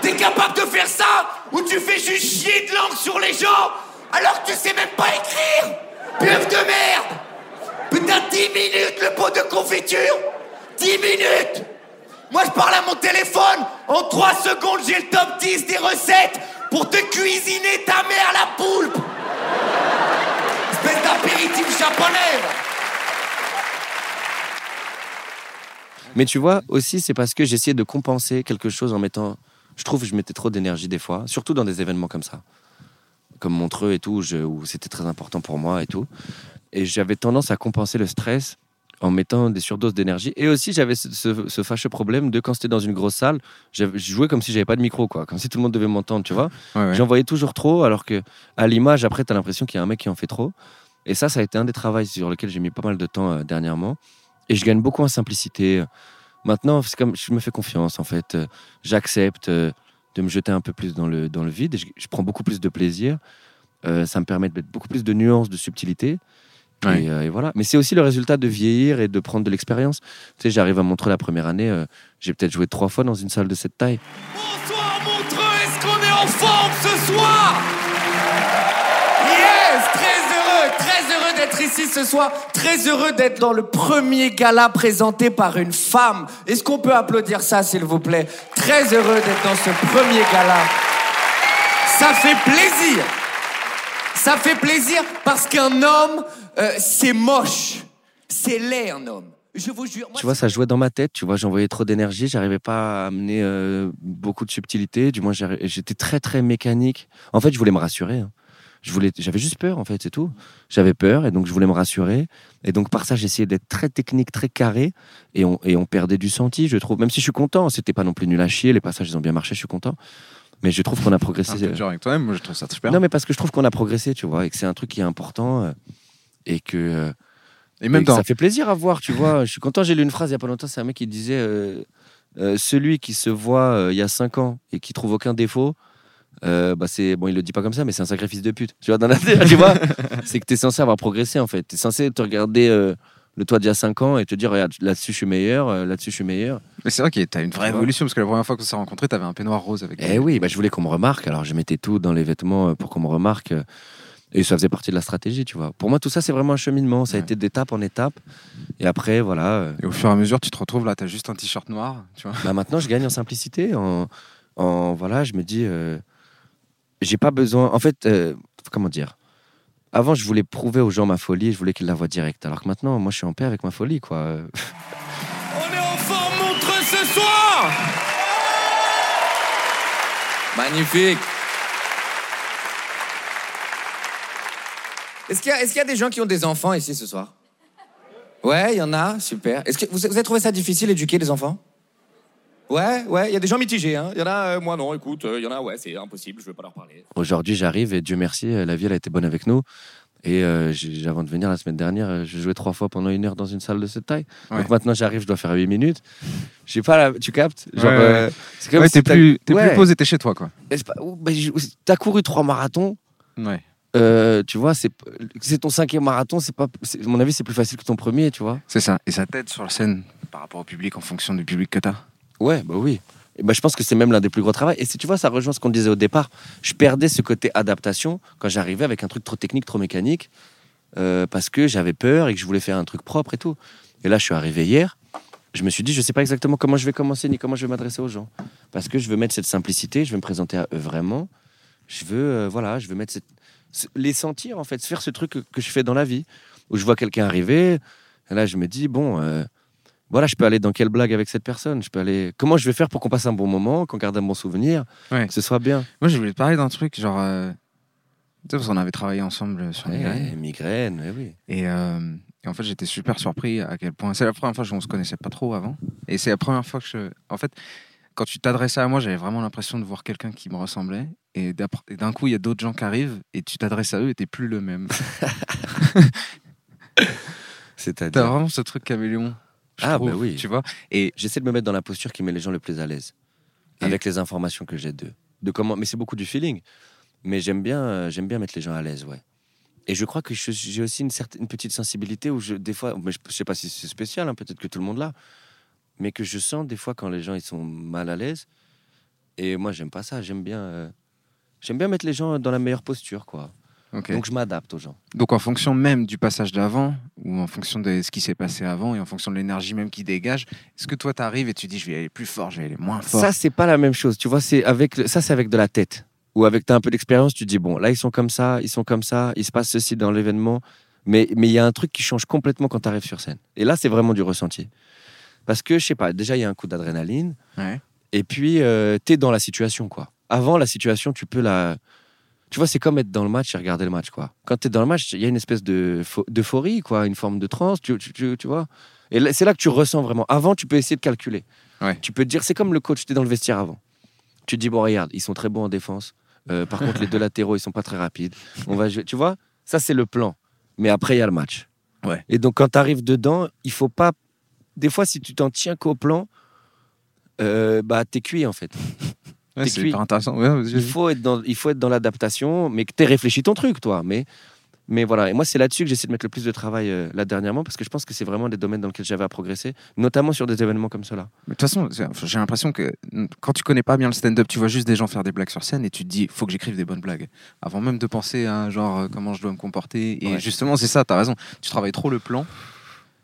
T'es capable de faire ça ou tu fais juste chier de langue sur les gens alors que tu sais même pas écrire! Pieuvre de merde! Putain, 10 minutes le pot de confiture! 10 minutes! Moi je parle à mon téléphone, en 3 secondes j'ai le top 10 des recettes pour te cuisiner ta mère la poulpe! Espèce d'apéritif japonais va. Mais tu vois, aussi, c'est parce que j'essayais de compenser quelque chose en mettant. Je trouve que je mettais trop d'énergie des fois, surtout dans des événements comme ça, comme Montreux et tout, où je- où c'était très important pour moi et tout. Et j'avais tendance à compenser le stress en mettant des surdoses d'énergie. Et aussi, j'avais ce, ce- ce fâcheux problème de quand c'était dans une grosse salle, je jouais comme si j'avais pas de micro, quoi, comme si tout le monde devait m'entendre, tu vois. Ouais, ouais. J'en voyais toujours trop, alors que à l'image, après, tu as l'impression qu'il y a un mec qui en fait trop. Et ça, ça a été un des travaux sur lesquels j'ai mis pas mal de temps euh, dernièrement. Et je gagne beaucoup en simplicité. Maintenant, c'est comme je me fais confiance, en fait. J'accepte euh, de me jeter un peu plus dans le, dans le vide. Je, je prends beaucoup plus de plaisir. Euh, ça me permet de mettre beaucoup plus de nuances, de subtilité. Ouais. Et, euh, et voilà. Mais c'est aussi le résultat de vieillir et de prendre de l'expérience. Tu sais, j'arrive à Montreux la première année. euh, j'ai peut-être joué trois fois dans une salle de cette taille. Bonsoir Montreux, est-ce qu'on est en forme ce soir? Ici ce soir. Très heureux d'être dans le premier gala présenté par une femme. Est-ce qu'on peut applaudir ça, s'il vous plaît? Très heureux d'être dans ce premier gala. Ça fait plaisir. Ça fait plaisir parce qu'un homme, euh, c'est moche. C'est laid, un homme. Je vous jure. Tu vois, ça jouait dans ma tête. Tu vois, j'envoyais trop d'énergie. J'arrivais pas à amener euh, beaucoup de subtilité. Du moins, j'étais très, très mécanique. En fait, je voulais me rassurer. hein. Je voulais, j'avais juste peur, en fait, c'est tout. J'avais peur et donc je voulais me rassurer. Et donc, par ça, j'essayais d'être très technique, très carré. Et on, et on perdait du senti, je trouve. Même si je suis content, c'était pas non plus nul à chier. Les passages, ils ont bien marché, je suis content. Mais je trouve qu'on a progressé. Peu dur avec toi-même, moi je trouve ça super. Non, mais parce que je trouve qu'on a progressé, tu vois, et que c'est un truc qui est important. euh, et que. euh, Et même et que dans. Ça fait plaisir à voir, tu vois. Je suis content, j'ai lu une phrase il y a pas longtemps, c'est un mec qui disait euh, euh, Celui qui se voit euh, il y a 5 ans et qui trouve aucun défaut, euh, bah c'est bon, il le dit pas comme ça, mais c'est un sacrifice de pute. Tu vois, dans la tu vois C'est que tu es censé avoir progressé en fait. Tu es censé te regarder euh, le toi d'il y a 5 ans et te dire Regarde, là-dessus je suis meilleur, euh, là-dessus je suis meilleur. Mais c'est vrai que t'as une vraie Tu évolution parce que la première fois qu'on s'est rencontrés, t'avais un peignoir rose avec. Eh oui, bah, je voulais qu'on me remarque, alors je mettais tout dans les vêtements euh, pour qu'on me remarque. Et ça faisait partie de la stratégie, tu vois. Pour moi, tout ça, c'est vraiment un cheminement. Ça a Ouais. été d'étape en étape. Et après, voilà. Et au fur et à mesure, tu te retrouves là, t'as juste un t-shirt noir, tu vois. Bah maintenant, je gagne en simplicité. En, en voilà, je me dis, euh, j'ai pas besoin. En fait, euh, comment dire? Avant, je voulais prouver aux gens ma folie. Je voulais qu'ils la voient direct. Alors que maintenant, moi, je suis en paix avec ma folie, quoi. On est en forme montreux ce soir Magnifique Est-ce qu'il y, a- est-ce qu'il y a des gens qui ont des enfants ici ce soir? Ouais, il y en a, super. Est-ce que vous, vous avez trouvé ça difficile d'éduquer les enfants? Ouais, ouais, il y a des gens mitigés. Hein. Il y en a, euh, moi non, écoute, euh, il y en a, ouais, c'est impossible, je veux pas leur parler. Aujourd'hui, j'arrive et Dieu merci, euh, la vie, elle a été bonne avec nous. Et euh, j'ai- avant de venir la semaine dernière, j'ai joué trois fois pendant une heure dans une salle de cette taille. Ouais. Donc maintenant, j'arrive, je dois faire 8 minutes. Je sais pas, là, tu captes? Genre, Ouais, ouais. euh, c'est comme Ouais, si t'es plus, t'es Ouais. plus posé, t'es chez toi, quoi. Pas- bah, j'ai- T'as couru trois marathons. Ouais. Euh, tu vois, c'est c'est ton cinquième marathon, c'est pas, c'est- à mon avis, c'est plus facile que ton premier, tu vois. C'est ça. Et ça t'aide sur la scène par rapport au public en fonction du public que t'as. Ouais, bah oui. Et bah, je pense que c'est même l'un des plus gros travaux. Et si tu vois, ça rejoint ce qu'on disait au départ. Je perdais ce côté adaptation quand j'arrivais avec un truc trop technique, trop mécanique, euh, parce que j'avais peur et que je voulais faire un truc propre et tout. Et là, je suis arrivé hier. Je me suis dit, je sais pas exactement comment je vais commencer ni comment je vais m'adresser aux gens, parce que je veux mettre cette simplicité. Je veux me présenter à eux vraiment. Je veux, euh, voilà, je veux mettre les sentir en fait, faire ce truc que, que je fais dans la vie, où je vois quelqu'un arriver. Et là, je me dis, bon. euh, voilà, je peux aller dans quelle blague avec cette personne? Je peux aller. Comment je vais faire pour qu'on passe un bon moment, qu'on garde un bon souvenir, Ouais. que ce soit bien? Moi, je voulais te parler d'un truc, genre. euh, Tu sais, parce qu'on avait travaillé ensemble sur Ouais, Migraine. migraine, ouais, oui. Et, euh, et en fait, j'étais super surpris à quel point. C'est la première fois qu'on se connaissait pas trop avant. Et c'est la première fois que je. En fait, quand tu t'adressais à moi, j'avais vraiment l'impression de voir quelqu'un qui me ressemblait. Et d'un coup, il y a d'autres gens qui arrivent et tu t'adresses à eux et t'es plus le même. T'as C'est-à-dire. vraiment ce truc caméléon. Je Ah, trouve, bah oui. Tu vois Et J'essaie de me mettre dans la posture qui met les gens le plus à l'aise, Et- avec les informations que j'ai d'eux. De comment... Mais c'est beaucoup du feeling. Mais j'aime bien, euh, j'aime bien mettre les gens à l'aise, ouais. Et je crois que j'ai aussi une certaine une petite sensibilité où je, des fois, mais je, je sais pas si c'est spécial, hein, peut-être que tout le monde l'a, mais que je sens des fois quand les gens ils sont mal à l'aise. Et moi, j'aime pas ça. J'aime bien, euh, j'aime bien mettre les gens dans la meilleure posture, quoi. Donc je m'adapte aux gens. Donc en fonction même du passage d'avant, ou en fonction de ce qui s'est passé avant, et en fonction de l'énergie même qui dégage, est-ce que toi t'arrives et tu dis je vais aller plus fort, je vais aller moins fort? Ça, c'est pas la même chose. Tu vois, c'est avec le- ça, c'est avec de la tête. Ou avec un peu d'expérience, tu dis bon, là ils sont comme ça, ils sont comme ça, il se passe ceci dans l'événement. Mais mais il y a un truc qui change complètement quand tu arrives sur scène. Et là, c'est vraiment du ressenti. Parce que je sais pas, déjà il y a un coup d'adrénaline. Ouais. Et puis euh, t'es dans la situation quoi. Avant la situation, tu peux la. Tu vois, c'est comme être dans le match et regarder le match quoi. Quand t'es dans le match, il y a une espèce de pho- d'euphorie quoi, une forme de transe. Tu, tu, tu- tu vois. Et c'est là que tu ressens vraiment. Avant, tu peux essayer de calculer. Ouais. Tu peux te dire, c'est comme le coach, tu es dans le vestiaire avant. Tu te dis, bon, regarde, ils sont très bons en défense. Euh, par contre, les deux latéraux, ils sont pas très rapides. On va jouer. Tu vois, ça, c'est le plan. Mais après, il y a le match. Ouais. Et donc, quand tu arrives dedans, il faut pas. Des fois, si tu t'en tiens qu'au plan, euh, bah, t'es cuit, en fait. Ouais, c'est hyper intéressant. Ouais, Il faut être dans, il faut être dans l'adaptation, mais que tu réfléchi ton truc, toi. Mais Mais voilà, et moi, c'est là-dessus que j'essaie de mettre le plus de travail euh, là dernièrement, parce que je pense que c'est vraiment des domaines dans lesquels j'avais à progresser, notamment sur des événements comme cela. De toute façon, j'ai l'impression que quand tu connais pas bien le stand-up, tu vois juste des gens faire des blagues sur scène et tu te dis, faut que j'écrive des bonnes blagues. Avant même de penser à genre euh, comment je dois me comporter. Et Ouais. justement, c'est ça, t'as raison. Tu travailles trop le plan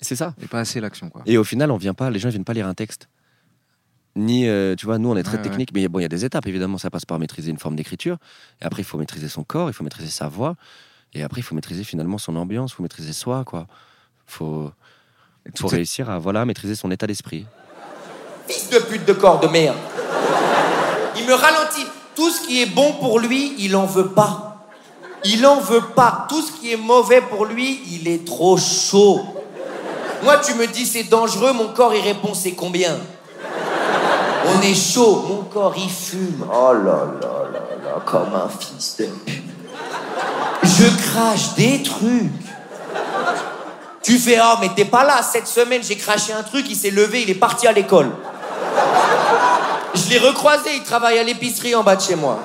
C'est ça. et pas assez l'action, quoi. Et au final, on vient pas, les gens viennent pas lire un texte. Ni, euh, tu vois, nous, on est très Ouais, ouais. technique, mais bon, il y a des étapes, évidemment. Ça passe par maîtriser une forme d'écriture. Et après, il faut maîtriser son corps, il faut maîtriser sa voix. Et après, il faut maîtriser finalement son ambiance, il faut maîtriser soi, quoi. faut, faut réussir à voilà, maîtriser son état d'esprit. Fils de pute de corps de merde. Il me ralentit. Tout ce qui est bon pour lui, il en veut pas. Il en veut pas. Tout ce qui est mauvais pour lui, il est trop chaud. Moi, tu me dis c'est dangereux, mon corps il répond c'est combien? On est chaud, mon corps il fume. Oh là là là là, comme un fils de pute. Je crache des trucs. Tu fais oh mais t'es pas là. Cette semaine j'ai craché un truc, il s'est levé, il est parti à l'école. Je l'ai recroisé, il travaille à l'épicerie en bas de chez moi.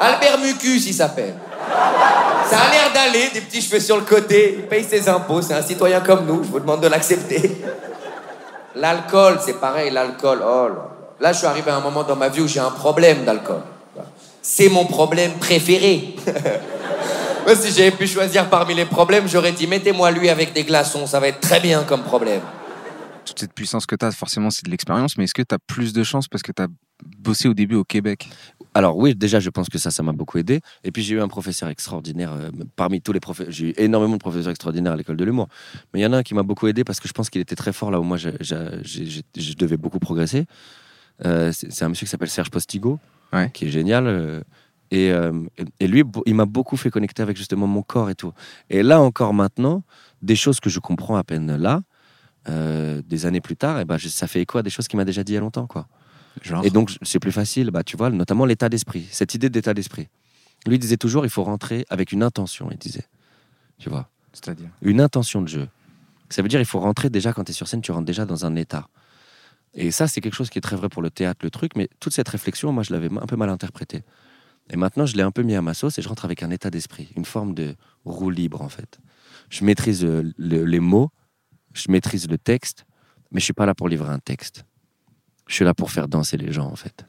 Albert Mucus, il s'appelle. Ça a l'air d'aller, des petits cheveux sur le côté, il paye ses impôts, c'est un citoyen comme nous, je vous demande de l'accepter. L'alcool, c'est pareil, l'alcool, oh là là. Je suis arrivé à un moment dans ma vie où j'ai un problème d'alcool. C'est mon problème préféré. Moi, si j'avais pu choisir parmi les problèmes, j'aurais dit mettez-moi lui avec des glaçons, ça va être très bien comme problème. toute cette puissance que tu as, forcément, c'est de l'expérience, mais est-ce que tu as plus de chance parce que tu as bossé au début au Québec? Alors oui, déjà, je pense que ça, ça m'a beaucoup aidé. Et puis j'ai eu un professeur extraordinaire. euh, parmi tous les professeurs, j'ai eu énormément de professeurs extraordinaires à l'école de l'humour. Mais il y en a un qui m'a beaucoup aidé parce que je pense qu'il était très fort là où moi, je devais beaucoup progresser. Euh, c'est un monsieur qui s'appelle Serge Postigo, Ouais. qui est génial. euh, et, euh, et lui, il m'a beaucoup fait connecter avec justement mon corps et tout. Et là encore maintenant, des choses que je comprends à peine là, euh, des années plus tard, et ben, je- ça fait écho à des choses qu'il m'a déjà dit il y a longtemps. quoi. Genre Et donc, c'est plus facile, bah, tu vois, notamment l'état d'esprit, cette idée d'état d'esprit. Lui disait toujours, il faut rentrer avec une intention, il disait. Tu vois, C'est-à-dire? Une intention de jeu. Ça veut dire, il faut rentrer déjà, quand tu es sur scène, tu rentres déjà dans un état. Et ça, c'est quelque chose qui est très vrai pour le théâtre, le truc, mais toute cette réflexion, moi, je l'avais un peu mal interprétée. Et maintenant, je l'ai un peu mis à ma sauce et je rentre avec un état d'esprit, une forme de roue libre, en fait. Je maîtrise euh, le- les mots, je maîtrise le texte, mais je suis pas là pour livrer un texte. Je suis là pour faire danser les gens, en fait.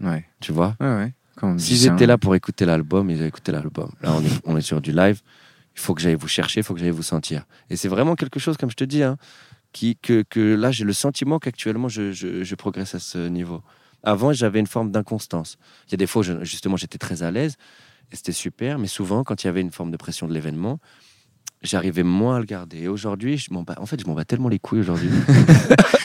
Ouais. Tu vois? Ouais, ouais. Comme musicien. étaient là pour écouter l'album, ils écouté l'album. Là, on est, on est sur du live. Il faut que j'aille vous chercher, il faut que j'aille vous sentir. Et c'est vraiment quelque chose, comme je te dis, hein, qui, que, que là, j'ai le sentiment qu'actuellement, je, je, je progresse à ce niveau. Avant, j'avais une forme d'inconstance. Il y a des fois, où je- justement, j'étais très à l'aise et c'était super. Mais souvent, quand il y avait une forme de pression de l'événement, j'arrivais moins à le garder. Et aujourd'hui, je m'en bats. En fait, je m'en bats tellement les couilles aujourd'hui.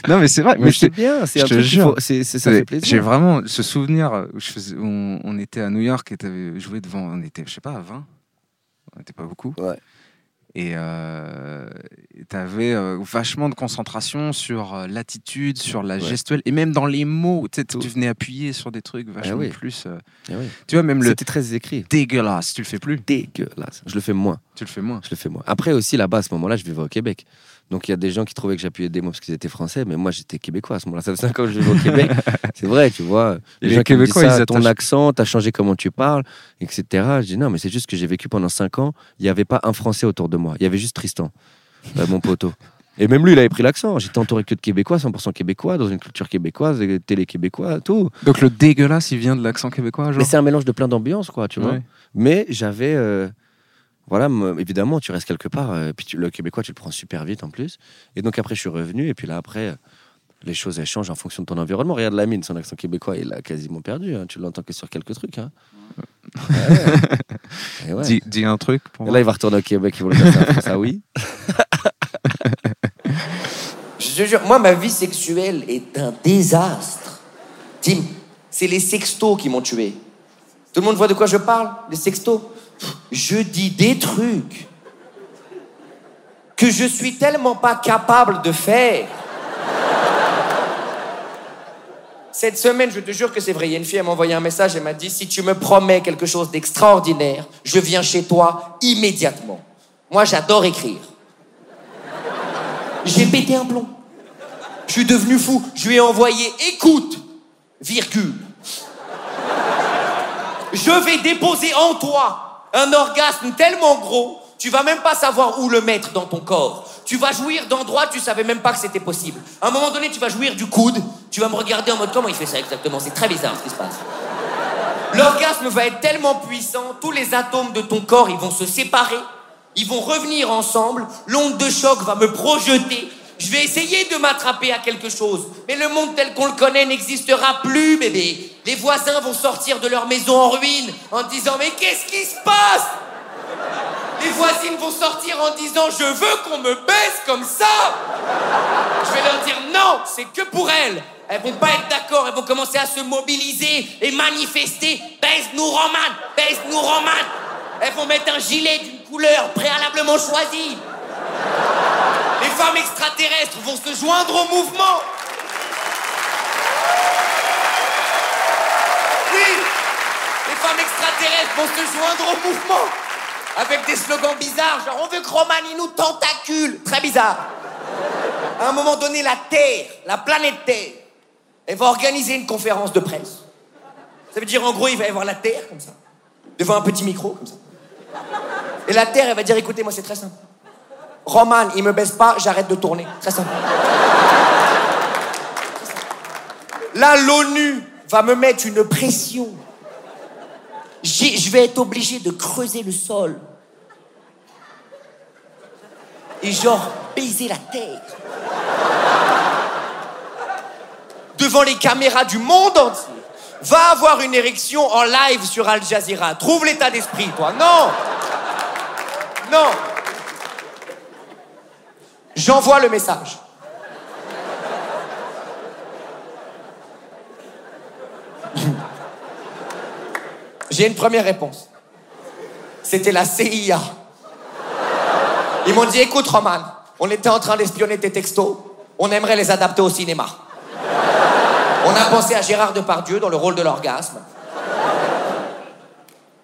Non, mais c'est vrai. mais mais je c'est bien. C'est un te truc jure. faut- c'est- c'est- ça fait plaisir. J'ai vraiment ce souvenir où je faisais, on, on était à New York et t'avais joué devant, on était, je sais pas, à 20. On n'était pas beaucoup. Ouais. Et tu avais vachement de concentration sur euh, l'attitude, sur la Ouais. gestuelle, et même dans les mots. Tu sais, tu venais appuyer sur des trucs vachement oui. plus. euh, Eh oui. Tu vois, même le C'était très écrit. dégueulasse, tu le fais plus. Dégueulasse. Je le fais moins. Tu le fais moins. Je le fais moi. Après aussi, là-bas, à ce moment-là, je vivais au Québec. Donc il y a des gens qui trouvaient que j'appuyais des mots parce qu'ils étaient français, mais moi j'étais québécois à ce moment-là. Ça fait 5 ans que je vis au Québec. C'est vrai, tu vois. Les, Les gens qui me disent Québécois, ça, ils ton accent, t'as changé comment tu parles, etc. Je dis non, mais c'est juste que j'ai vécu pendant 5 ans. Il n'y avait pas un français autour de moi. Il y avait juste Tristan, euh, mon poteau. Et même lui, il avait pris l'accent. J'étais entouré que de Québécois, 100% Québécois, dans une culture québécoise, télé québécois, tout. Donc le dégueulasse, il vient de l'accent québécois, genre? Mais c'est un mélange de plein d'ambiances, quoi, tu vois. Ouais. Mais j'avais. euh, voilà, évidemment, tu restes quelque part. euh, puis tu- le québécois, tu le prends super vite en plus. Et donc après, je suis revenu. Et puis là, après, euh, les choses, elles changent en fonction de ton environnement. Regarde Lamine, son accent québécois, il a quasiment perdu. hein. Tu l'entends que sur quelques trucs. Hein. Ouais. Et ouais. Dis, dis un truc pour Et là, il va retourner au Québec. Ils vont le faire ça, oui. Je te jure, moi, ma vie sexuelle est un désastre. Tim, c'est les sextos qui m'ont tué. Tout le monde voit de quoi je parle Les sextos? Je dis des trucs que je suis tellement pas capable de faire. Cette semaine, je te jure que c'est vrai, il y a une fille, elle m'a envoyé un message, elle m'a dit, si tu me promets quelque chose d'extraordinaire, je viens chez toi immédiatement. Moi, j'adore écrire. J'ai pété un plomb. Je suis devenu fou. Je lui ai envoyé écoute, virgule. Je vais déposer en toi un orgasme tellement gros, Tu vas même pas savoir où le mettre dans ton corps. Tu vas jouir d'endroits, tu savais même pas que c'était possible. À un moment donné, tu vas jouir du coude. Tu vas me regarder en mode comment il fait ça exactement? C'est très bizarre ce qui se passe. L'orgasme va être tellement puissant, tous les atomes de ton corps, ils vont se séparer. Ils vont revenir ensemble. L'onde de choc va me projeter. Je vais essayer de m'attraper à quelque chose. Mais le monde tel qu'on le connaît n'existera plus, bébé. Les voisins vont sortir de leur maison en ruine en disant Mais qu'est-ce qui se passe? Les voisines vont sortir en disant Je veux qu'on me baisse comme ça Je vais leur dire Non, c'est que pour elles. Elles vont pas être d'accord, elles vont commencer à se mobiliser et manifester. Baisse-nous, Roman Baisse-nous, Roman Elles vont mettre un gilet d'une couleur préalablement choisie. Les femmes extraterrestres vont se joindre au mouvement. Oui, les femmes extraterrestres vont se joindre au mouvement. Avec des slogans bizarres, genre on veut que Roman il nous tentacule. Très bizarre. À un moment donné, la Terre, la planète Terre, elle va organiser une conférence de presse. Ça veut dire en gros, il va y avoir la Terre comme ça, devant un petit micro comme ça. Et la Terre, elle va dire écoutez, moi c'est très simple. Roman, il me baisse pas, j'arrête de tourner. Très simple. Là, l'ONU va me mettre une pression. Je vais être obligé de creuser le sol. Et genre baiser la terre. Devant les caméras du monde entier. Va avoir une érection en live sur Al Jazeera. Trouve l'état d'esprit, toi. Non Non J'envoie le message. J'ai une première réponse. C'était la CIA. Ils m'ont dit écoute, Roman, on était en train d'espionner tes textos, on aimerait les adapter au cinéma. On a pensé à Gérard Depardieu dans le rôle de l'orgasme.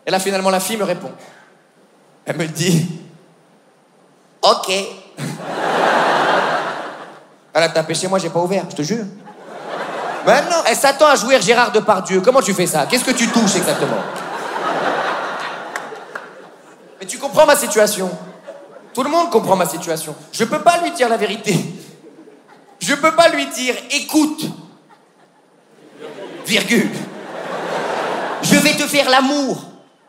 Et là, finalement, la fille me répond. Elle me dit Ok. Elle a tapé chez moi, j'ai pas ouvert, je te jure. Mais non, elle s'attend à jouer Gérard Depardieu. Comment tu fais ça? Qu'est-ce que tu touches exactement? Mais tu comprends ma situation. Tout le monde comprend ma situation. Je peux pas lui dire la vérité. Je peux pas lui dire écoute. Virgule. Je vais te faire l'amour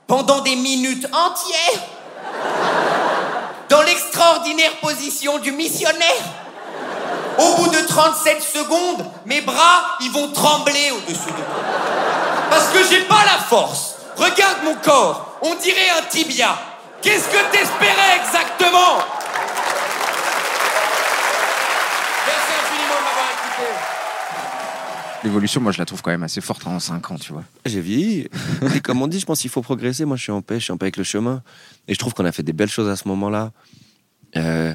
pendant des minutes entières dans l'extraordinaire position du missionnaire. Au bout de 37 secondes, mes bras, ils vont trembler au-dessus de moi. Parce que j'ai pas la force. Regarde mon corps, on dirait un tibia. Qu'est-ce que t'espérais exactement? Merci infiniment de m'avoir écouté. L'évolution, moi, je la trouve quand même assez forte en 5 ans, tu vois. J'ai vieilli. Et comme on dit, je pense qu'il faut progresser. Moi, je suis en paix, je suis en paix avec le chemin. Et je trouve qu'on a fait des belles choses à ce moment-là. Euh,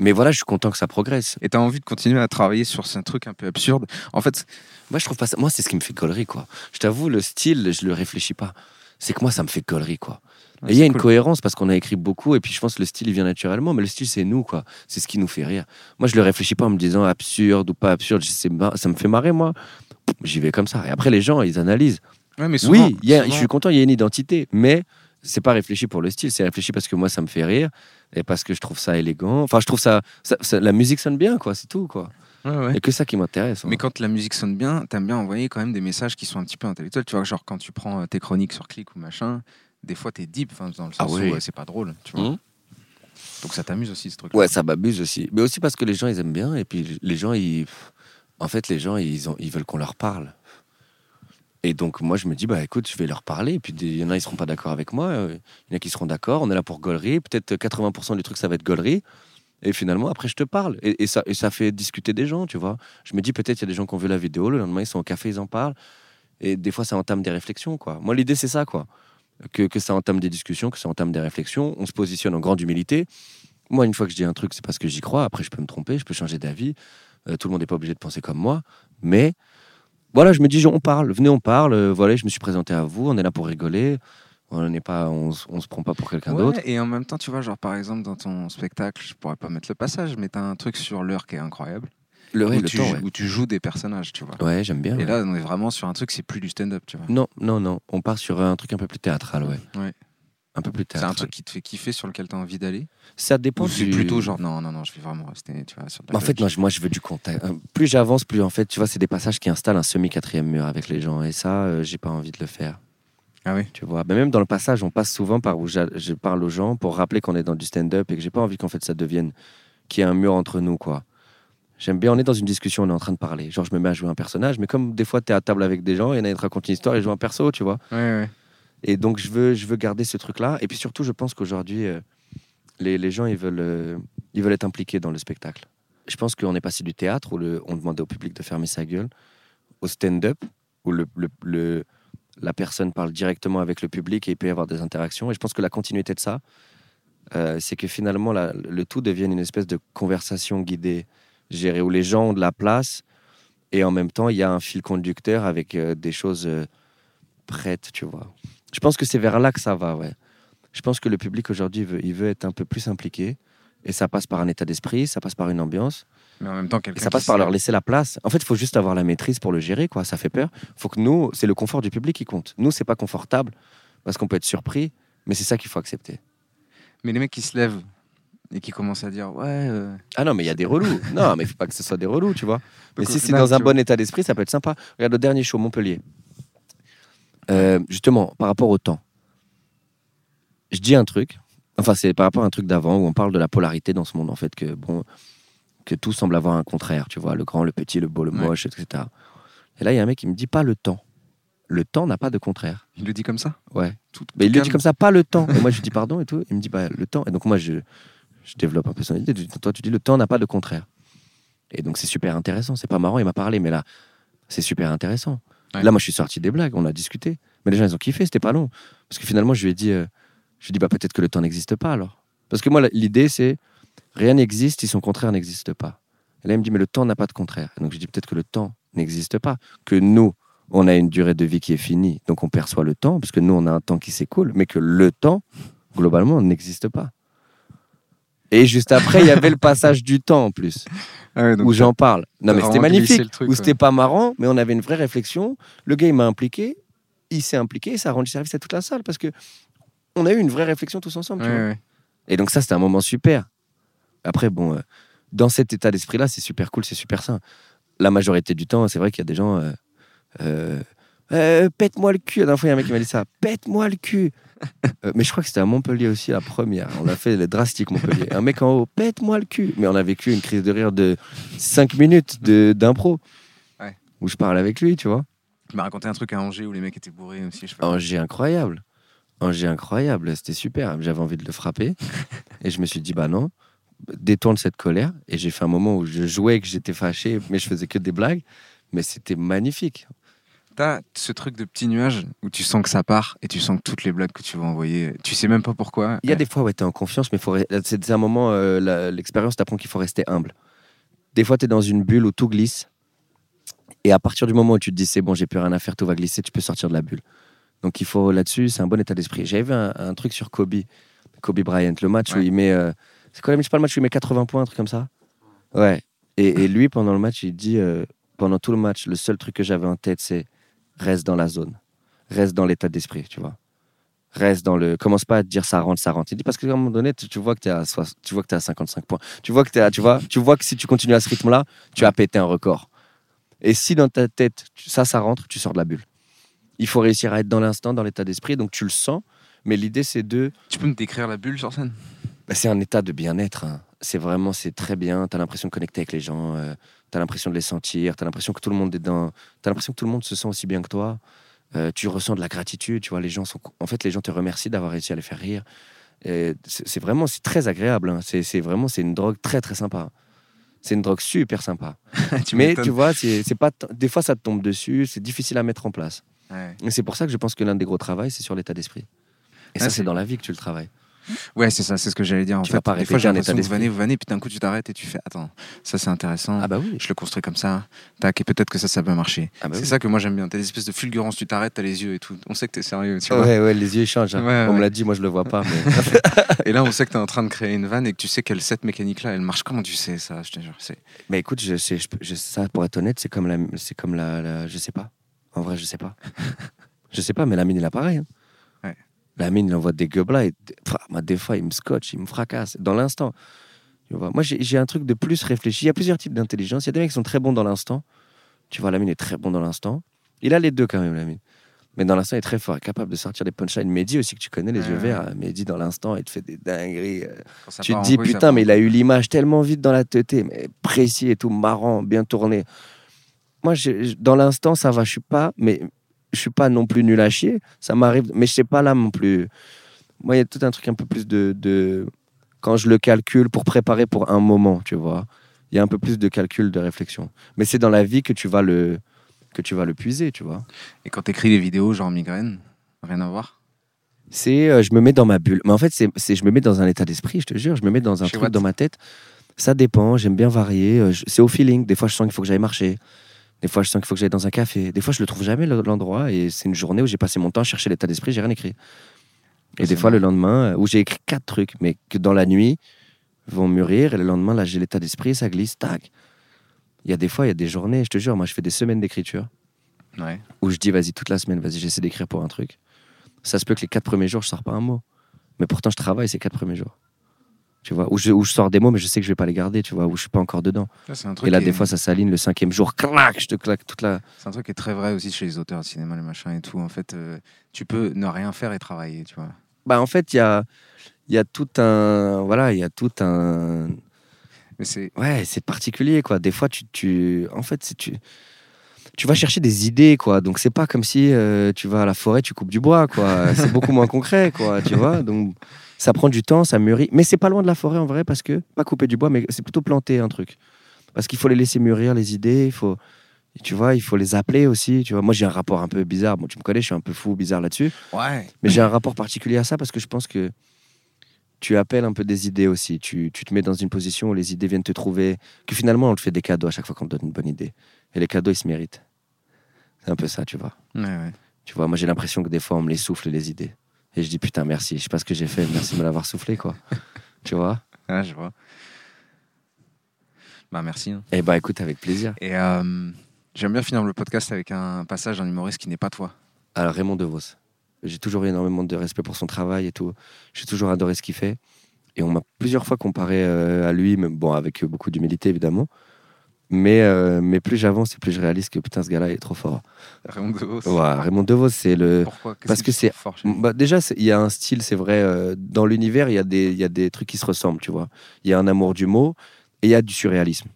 mais voilà, je suis content que ça progresse. Et t'as envie de continuer à travailler sur ce truc un peu absurde. En fait, Moi, je trouve pas ça. Moi, c'est ce qui me fait collerie, quoi. Je t'avoue, le style, je le réfléchis pas. C'est que moi, ça me fait collerie, quoi. Ouais, et il y a une cohérence parce qu'on a écrit beaucoup et puis je pense que le style il vient naturellement, mais le style c'est nous quoi. C'est ce qui nous fait rire. Moi je le réfléchis pas en me disant absurde ou pas absurde. Mar- ça me fait marrer moi. J'y vais comme ça. Et après les gens ils analysent. ouais, mais souvent, oui, a- souvent- je suis content, il y a une identité, mais c'est pas réfléchi pour le style, c'est réfléchi parce que moi ça me fait rire et parce que je trouve ça élégant. Enfin je trouve ça, ça- ça- la musique sonne bien quoi, c'est tout quoi. Ouais, a que ça qui m'intéresse. hein. Mais quand la musique sonne bien, t'aimes bien envoyer quand même des messages qui sont un petit peu intellectuels. Tu vois, genre quand tu prends euh, tes chroniques sur Click ou machin, des fois t'es deep, enfin, dans le Ah sens oui. où euh, c'est pas drôle, tu vois. Mhm. Donc ça t'amuse aussi ce truc. Ouais, ça m'abuse aussi. Mais aussi parce que les gens, ils aiment bien. Et puis, les gens, ils... En fait, les gens, ils, ont... ils veulent qu'on leur parle. Et donc, moi, je me dis, bah écoute, je vais leur parler. Et puis, il y en a, ils seront pas d'accord avec moi. euh, Il y en a qui seront d'accord. On est là pour gaulerie. Peut-être 80% du truc, ça va être gaulerie. Et finalement, après, je te parle. Et, et ça, et ça fait discuter des gens, tu vois. Je me dis, peut-être, il y a des gens qui ont vu la vidéo. Le lendemain, ils sont au café, ils en parlent. Et des fois, ça entame des réflexions, quoi. Moi, l'idée, c'est ça, quoi. Que, que ça entame des discussions, que ça entame des réflexions. On se positionne en grande humilité. Moi, une fois que je dis un truc, c'est parce que j'y crois. Après, je peux me tromper, je peux changer d'avis. Euh, tout le monde n'est pas obligé de penser comme moi. Mais voilà, je me dis, on parle. Venez, on parle. Euh, voilà, je me suis présenté à vous. On est là pour rigoler. On n'est pas, on, se prend pas pour quelqu'un Ouais, d'autre. et en même temps, tu vois, genre par exemple dans ton spectacle, je pourrais pas mettre le passage, mais t'as un truc sur l'heure qui est incroyable. Le, ouais, où, le tu, temps, ouais. où tu joues des personnages, tu vois. Ouais, j'aime bien. Et ouais. là, on est vraiment sur un truc, c'est plus du stand-up, tu vois. Non, non, non. On part sur un truc un peu plus théâtral, ouais. Ouais. Un peu plus C'est un truc qui te fait kiffer sur lequel tu as envie d'aller Ça dépend Ou c'est du... plutôt genre non, non, non, je vais vraiment rester tu vois, sur la En fait, moi je, moi, je veux du contact. Euh, Plus j'avance, plus en fait, tu vois, c'est des passages qui installent un semi-quatrième mur avec les gens. Et ça, euh, j'ai pas envie de le faire. Ah oui Tu vois, Mais même dans le passage, on passe souvent par où je parle aux gens pour rappeler qu'on est dans du stand-up et que j'ai pas envie qu'en fait ça devienne qu'il y ait un mur entre nous, quoi. J'aime bien, on est dans une discussion, on est en train de parler. Genre, je me mets à jouer un personnage, mais comme des fois, tu es à table avec des gens, et il y en a qui te racontent une histoire et joue un perso, tu vois. Ouais, ouais. Et donc, je veux, je veux garder ce truc-là. Et puis surtout, je pense qu'aujourd'hui, euh, les, gens, ils veulent, euh, ils veulent être impliqués dans le spectacle. Je pense qu'on est passé du théâtre où on demandait au public de fermer sa gueule, au stand-up, où la personne parle directement avec le public et il peut y avoir des interactions. Et je pense que la continuité de ça, euh, c'est que finalement, le tout devienne une espèce de conversation guidée, gérée, où les gens ont de la place et en même temps, il y a un fil conducteur avec des choses prêtes, tu vois. Je pense que c'est vers là que ça va, ouais. Je pense que le public aujourd'hui, veut, il veut être un peu plus impliqué. Et ça passe par un état d'esprit, ça passe par une ambiance, Mais en même temps, et ça passe par leur laisser la place. En fait, il faut juste avoir la maîtrise pour le gérer, quoi. Ça fait peur. faut que nous, c'est le confort du public qui compte. Nous, c'est pas confortable parce qu'on peut être surpris, mais c'est ça qu'il faut accepter. Mais les mecs qui se lèvent et qui commencent à dire ouais. euh, Ah non, mais il y a des relous. non, mais il faut pas que ce soit des relous, tu vois. Mais si c'est dans un bon état d'esprit, ça peut être sympa. Regarde le dernier show, Montpellier. Euh, justement, par rapport au temps. Je dis un truc. Enfin, c'est par rapport à un truc d'avant où on parle de la polarité dans ce monde, en fait, que bon, que tout semble avoir un contraire, tu vois, le grand, le petit, le beau, le Ouais. moche, etc. Et là, il y a un mec qui me dit pas le temps. Le temps n'a pas de contraire. Il le dit comme ça? Ouais. tout, Mais il le dit comme ça, pas le temps. Et moi, je lui dis pardon et tout. Il me dit bah, le temps. Et donc, moi, je, je développe un peu son idée. Toi, tu dis le temps n'a pas de contraire. Et donc, c'est super intéressant. C'est pas marrant, il m'a parlé, mais là, c'est super intéressant. Là, moi, je suis sorti des blagues, on a discuté. Mais les gens, ils ont kiffé, c'était pas long. Parce que finalement, je lui ai dit, euh, je lui ai dit bah, peut-être que le temps n'existe pas alors. Parce que moi, l'idée, c'est rien n'existe si son contraire n'existe pas. Et là, il me dit mais le temps n'a pas de contraire. Donc, je dis peut-être que le temps n'existe pas. Que nous, on a une durée de vie qui est finie, donc on perçoit le temps, parce que nous, on a un temps qui s'écoule, mais que le temps, globalement, n'existe pas. Et juste après, il y avait le passage du temps en plus, Ah ouais, donc où j'en parle. Non, mais c'était magnifique, truc, où c'était pas marrant, mais on avait une vraie réflexion. Le gars, il m'a impliqué, il s'est impliqué, et ça a rendu service à toute la salle, parce que on a eu une vraie réflexion tous ensemble. tu Ouais, vois. ouais. Et donc ça, c'était un moment super. Après, bon, euh, dans cet état d'esprit-là, c'est super cool, c'est super sain. La majorité du temps, c'est vrai qu'il y a des gens... euh, euh, Euh, pète-moi le cul. La dernière fois, il y a un mec qui m'a dit ça. Pète-moi le cul. Euh, mais je crois que c'était à Montpellier aussi, la première. On a fait le drastique Montpellier. Un mec en haut, pète-moi le cul. Mais on a vécu une crise de rire de 5 minutes de- d'impro. Ouais. Où je parle avec lui, tu vois. Tu m'as raconté un truc à Angers où les mecs étaient bourrés aussi. Je. Angers incroyable. Angers incroyable, c'était super. J'avais envie de le frapper. et je me suis dit, bah non, détourne cette colère. Et j'ai fait un moment où je jouais, que j'étais fâché, mais je faisais que des blagues. Mais c'était magnifique. T'as ce truc de petit nuage où tu sens que ça part et tu sens que toutes les blagues que tu vas envoyer, tu sais même pas pourquoi. Il y a des fois où tu es en confiance, mais faut c'est un moment, euh, l'expérience t'apprend qu'il faut rester humble. Des fois, tu es dans une bulle où tout glisse. Et à partir du moment où tu te dis, c'est bon, j'ai plus rien à faire, tout va glisser, tu peux sortir de la bulle. Donc il faut là-dessus, c'est un bon état d'esprit. J'avais vu un, un truc sur Kobe, Kobe Bryant, le match où Ouais. il met. euh, c'est je sais pas le match où il met 80 points, un truc comme ça? Ouais. Et, et lui, pendant le match, il dit, euh, pendant tout le match, le seul truc que j'avais en tête, c'est reste dans la zone. Reste dans l'état d'esprit, tu vois. Reste dans le. Commence pas à te dire ça rentre, ça rentre. Il dit parce qu'à un moment donné, tu, tu vois que tu es, à tu vois que t'es à 55 points. Tu vois, que à- tu, vois, tu vois que si tu continues à ce rythme-là, tu as pété un record. Et si dans ta tête, ça, ça rentre, tu sors de la bulle. Il faut réussir à être dans l'instant, dans l'état d'esprit. Donc tu le sens. Mais l'idée, c'est de. Tu peux me décrire la bulle sur scène? Bah, c'est un état de bien-être. hein. C'est vraiment, c'est très bien. Tu as l'impression de connecter avec les gens. Tu as l'impression de les sentir. Tu as l'impression que tout le monde est dans. Tu as l'impression que tout le monde se sent aussi bien que toi. Euh, tu ressens de la gratitude. Tu vois, les gens sont. En fait, les gens te remercient d'avoir réussi à les faire rire. Et C'est vraiment, c'est très agréable. hein. C'est c'est vraiment, c'est une drogue très très sympa. C'est une drogue super sympa. Tu Mais m'étonnes. tu vois, c'est c'est pas. t- Des fois, ça te tombe dessus. C'est difficile à mettre en place. Ouais. Et c'est pour ça que je pense que l'un des gros travaux, c'est sur l'état d'esprit. Et Ah, ça, c'est dans la vie que tu le travailles. Ouais, c'est ça, c'est ce que j'allais dire. En Tu fait, pas des fois, j'ai un l'impression d'esprit. vous vannez, puis d'un coup, tu t'arrêtes et tu fais Attends, ça c'est intéressant. Ah bah oui. Je le construis comme ça, tac, et peut-être que ça, ça peut marcher. Ah bah c'est oui. ça que moi j'aime bien. T'as des espèces de fulgurances, tu t'arrêtes, t'as les yeux et tout. On sait que t'es sérieux, tu vois. Ouais, ouais, les yeux changent. hein. Ouais, on me l'a dit, moi je le vois pas. Mais... Et là, on sait que t'es en train de créer une vanne et que tu sais quelle cette mécanique-là, elle marche. Comment tu sais ça Je te jure. C'est... mais écoute, je, sais- je, peux- je- ça pour être honnête, c'est comme la, c'est comme la, la- je sais pas. En vrai, je sais pas. je sais pas, mais la mine il a pareil. hein. Ouais. La mine, il envoie des gobelins et des fois, il me scotche, il me fracasse dans l'instant. Tu vois, moi, j'ai un truc de plus réfléchi. Il y a plusieurs types d'intelligence. Il y a des mecs qui sont très bons dans l'instant. Tu vois, la mine est très bon dans l'instant. Il a les deux quand même, la mine. Mais dans l'instant, il est très fort, capable de sortir des punchlines. Mehdi aussi, que tu connais, les Ouais, yeux ouais. verts. Mehdi, dans l'instant, il te fait des dingueries. euh, tu te dis, putain, mais il a eu l'image tellement vite dans la tête, mais précis et tout, marrant, bien tourné. Moi, je- dans l'instant, ça va, je suis pas, mais je suis pas non plus nul à chier. Ça m'arrive, mais je sais pas là non plus. Moi, il y a tout un truc un peu plus de, de- Quand je le calcule pour préparer pour un moment, tu vois. Il y a un peu plus de calcul, de réflexion. Mais c'est dans la vie que tu vas le, que tu vas le puiser, tu vois. Et quand t'écris les vidéos, genre migraine, rien à voir? C'est, euh, je me mets dans ma bulle. Mais en fait, c'est, je me mets dans un état d'esprit, je te jure. Je me mets dans un Chez truc dans ma tête. Ça dépend, j'aime bien varier. euh, C'est au feeling. Des fois, je sens qu'il faut que j'aille marcher. Des fois, je sens qu'il faut que j'aille dans un café. Des fois, je le trouve jamais le- l'endroit. Et c'est une journée où j'ai passé mon temps à chercher l'état d'esprit, j'ai rien écrit. Et des fois, le lendemain, euh, où j'ai écrit quatre trucs, mais que dans la nuit, vont mûrir. Et le lendemain, là, j'ai l'état d'esprit, ça glisse, tac. Il y a des fois, il y a des journées, je te jure, moi, je fais des semaines d'écriture Ouais. où je dis vas-y toute la semaine, vas-y j'essaie d'écrire pour un truc. Ça se peut que les quatre premiers jours je sors pas un mot, mais pourtant je travaille ces quatre premiers jours. Tu vois, où je, où je sors des mots mais je sais que je vais pas les garder, tu vois, où je suis pas encore dedans. Un truc Et là des est- fois ça s'aligne le cinquième jour, clac, je te claque toute la. C'est un truc qui est très vrai aussi chez les auteurs de cinéma, les machins et tout. En fait, euh, tu peux ne rien faire et travailler, tu vois. Bah en fait il y a, y a tout un, voilà, il y a tout un, Mais c'est ouais c'est particulier quoi. Des fois tu, tu, en fait c'est tu. Tu vas chercher des idées, quoi. Donc, c'est pas comme si euh, tu vas à la forêt, tu coupes du bois, quoi. C'est beaucoup moins concret, quoi. Tu vois. Donc, ça prend du temps, ça mûrit. Mais c'est pas loin de la forêt, en vrai, parce que, pas couper du bois, mais c'est plutôt planter un truc. Parce qu'il faut les laisser mûrir, les idées. Il faut, tu vois, il faut les appeler aussi. Tu vois. Moi, j'ai un rapport un peu bizarre. Bon, tu me connais, je suis un peu fou, bizarre là-dessus. ouais. Mais j'ai un rapport particulier à ça parce que je pense que tu appelles un peu des idées aussi. Tu, tu te mets dans une position où les idées viennent te trouver. Que finalement, on te fait des cadeaux à chaque fois qu'on te donne une bonne idée. Et les cadeaux, ils se méritent. C'est un peu ça, tu vois. Ouais, ouais. Tu vois, moi, j'ai l'impression que des fois, on me les souffle, les idées. Et je dis, putain, merci. Je sais pas ce que j'ai fait. Merci de me l'avoir soufflé, quoi. tu vois Ah, je vois. Bah merci. hein. Eh bah, écoute, avec plaisir. Et euh, j'aime bien finir le podcast avec un passage d'un humoriste qui n'est pas toi. Alors, Raymond DeVos. J'ai toujours eu énormément de respect pour son travail et tout. J'ai toujours adoré ce qu'il fait. Et on m'a plusieurs fois comparé euh, à lui, mais bon, avec beaucoup d'humilité, évidemment. Mais, euh, mais plus j'avance et plus je réalise que putain, ce gars-là est trop fort. Raymond DeVos. Ouais, Raymond DeVos, c'est le. Pourquoi? Qu'est-ce parce que c'est- Bah, déjà, il y a un style, c'est vrai. euh, dans l'univers, il y, a des- y a des trucs qui se ressemblent, tu vois. Il y a un amour du mot et il y a du surréalisme.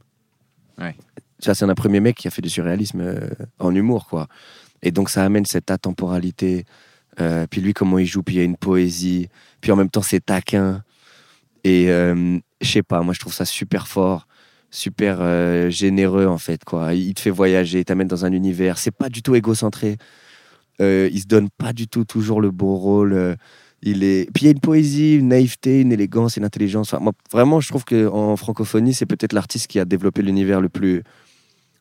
Ouais. Ça, c'est un premier mec qui a fait du surréalisme euh, en humour, quoi. Et donc, ça amène cette atemporalité. Puis lui, comment il joue, puis il y a une poésie. Puis en même temps, c'est taquin. Et je sais pas, moi, je trouve ça super fort, super euh, généreux, en fait, quoi. Il te fait voyager, il t'amène dans un univers. C'est pas du tout égocentré. Euh, il se donne pas du tout toujours le bon rôle. euh, il est... Puis il y a une poésie, une naïveté, une élégance, une intelligence. Enfin, moi, vraiment, je trouve qu'en francophonie, c'est peut-être l'artiste qui a développé l'univers le plus,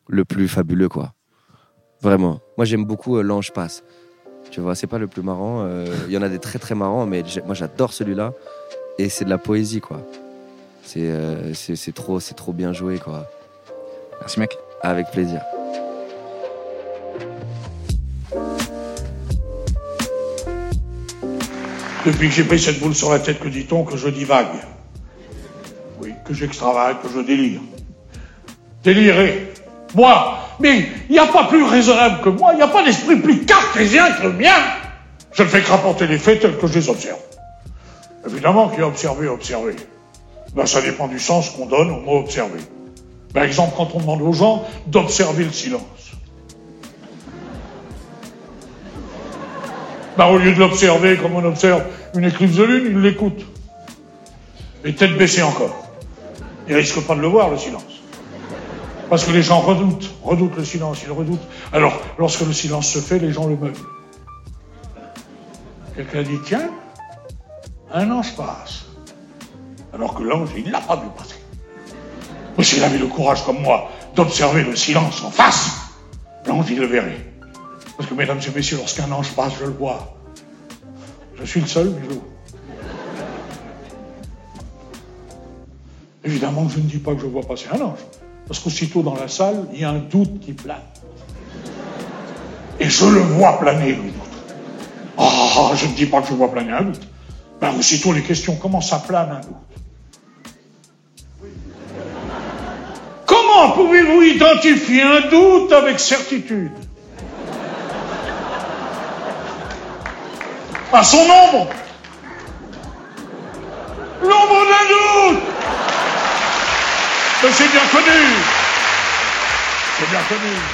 le plus fabuleux, quoi. Vraiment. Moi, j'aime beaucoup euh, L'Ange passe. Tu vois, c'est pas le plus marrant. Il y en a des très très marrants, mais moi, j'adore celui-là. Et c'est de la poésie, quoi. C'est euh, c'est c'est trop, c'est trop bien joué, quoi. Merci mec. Avec plaisir. Depuis que j'ai pris cette boule sur la tête, que dit-on que je divague Oui, que j'extravage, que je délire. Délirer Moi Mais il n'y a pas plus raisonnable que moi, il n'y a pas d'esprit plus cartésien que le mien Je ne fais que rapporter les faits tels que je les observe. Évidemment qu'il y a observé, observé. Ben, ça dépend du sens qu'on donne au mot observer. Par exemple, quand on demande aux gens d'observer le silence. Bah, au lieu de l'observer comme on observe une éclipse de lune, il l'écoute. Et tête baissée encore. Il risque pas de le voir, le silence. Parce que les gens redoutent, redoutent le silence, ils redoutent. Alors, lorsque le silence se fait, les gens le meublent. Quelqu'un dit, tiens, un ange passe. Alors que l'ange, il l'a pas vu passer. Mais s'il avait le courage, comme moi, d'observer le silence en face, l'ange, il le verrait. Parce que, mesdames et messieurs, lorsqu'un ange passe, je le vois. Je suis le seul, mais. Évidemment, je ne dis pas que je vois passer un ange. Parce qu'aussitôt dans la salle, il y a un doute qui plane. Et je le vois planer, le doute. Oh, je ne dis pas que je vois planer un doute. Ben, aussitôt les questions, comment ça plane un doute Comment pouvez-vous identifier un doute avec certitude À son nombre. L'ombre d'un doute. C'est bien connu. C'est bien connu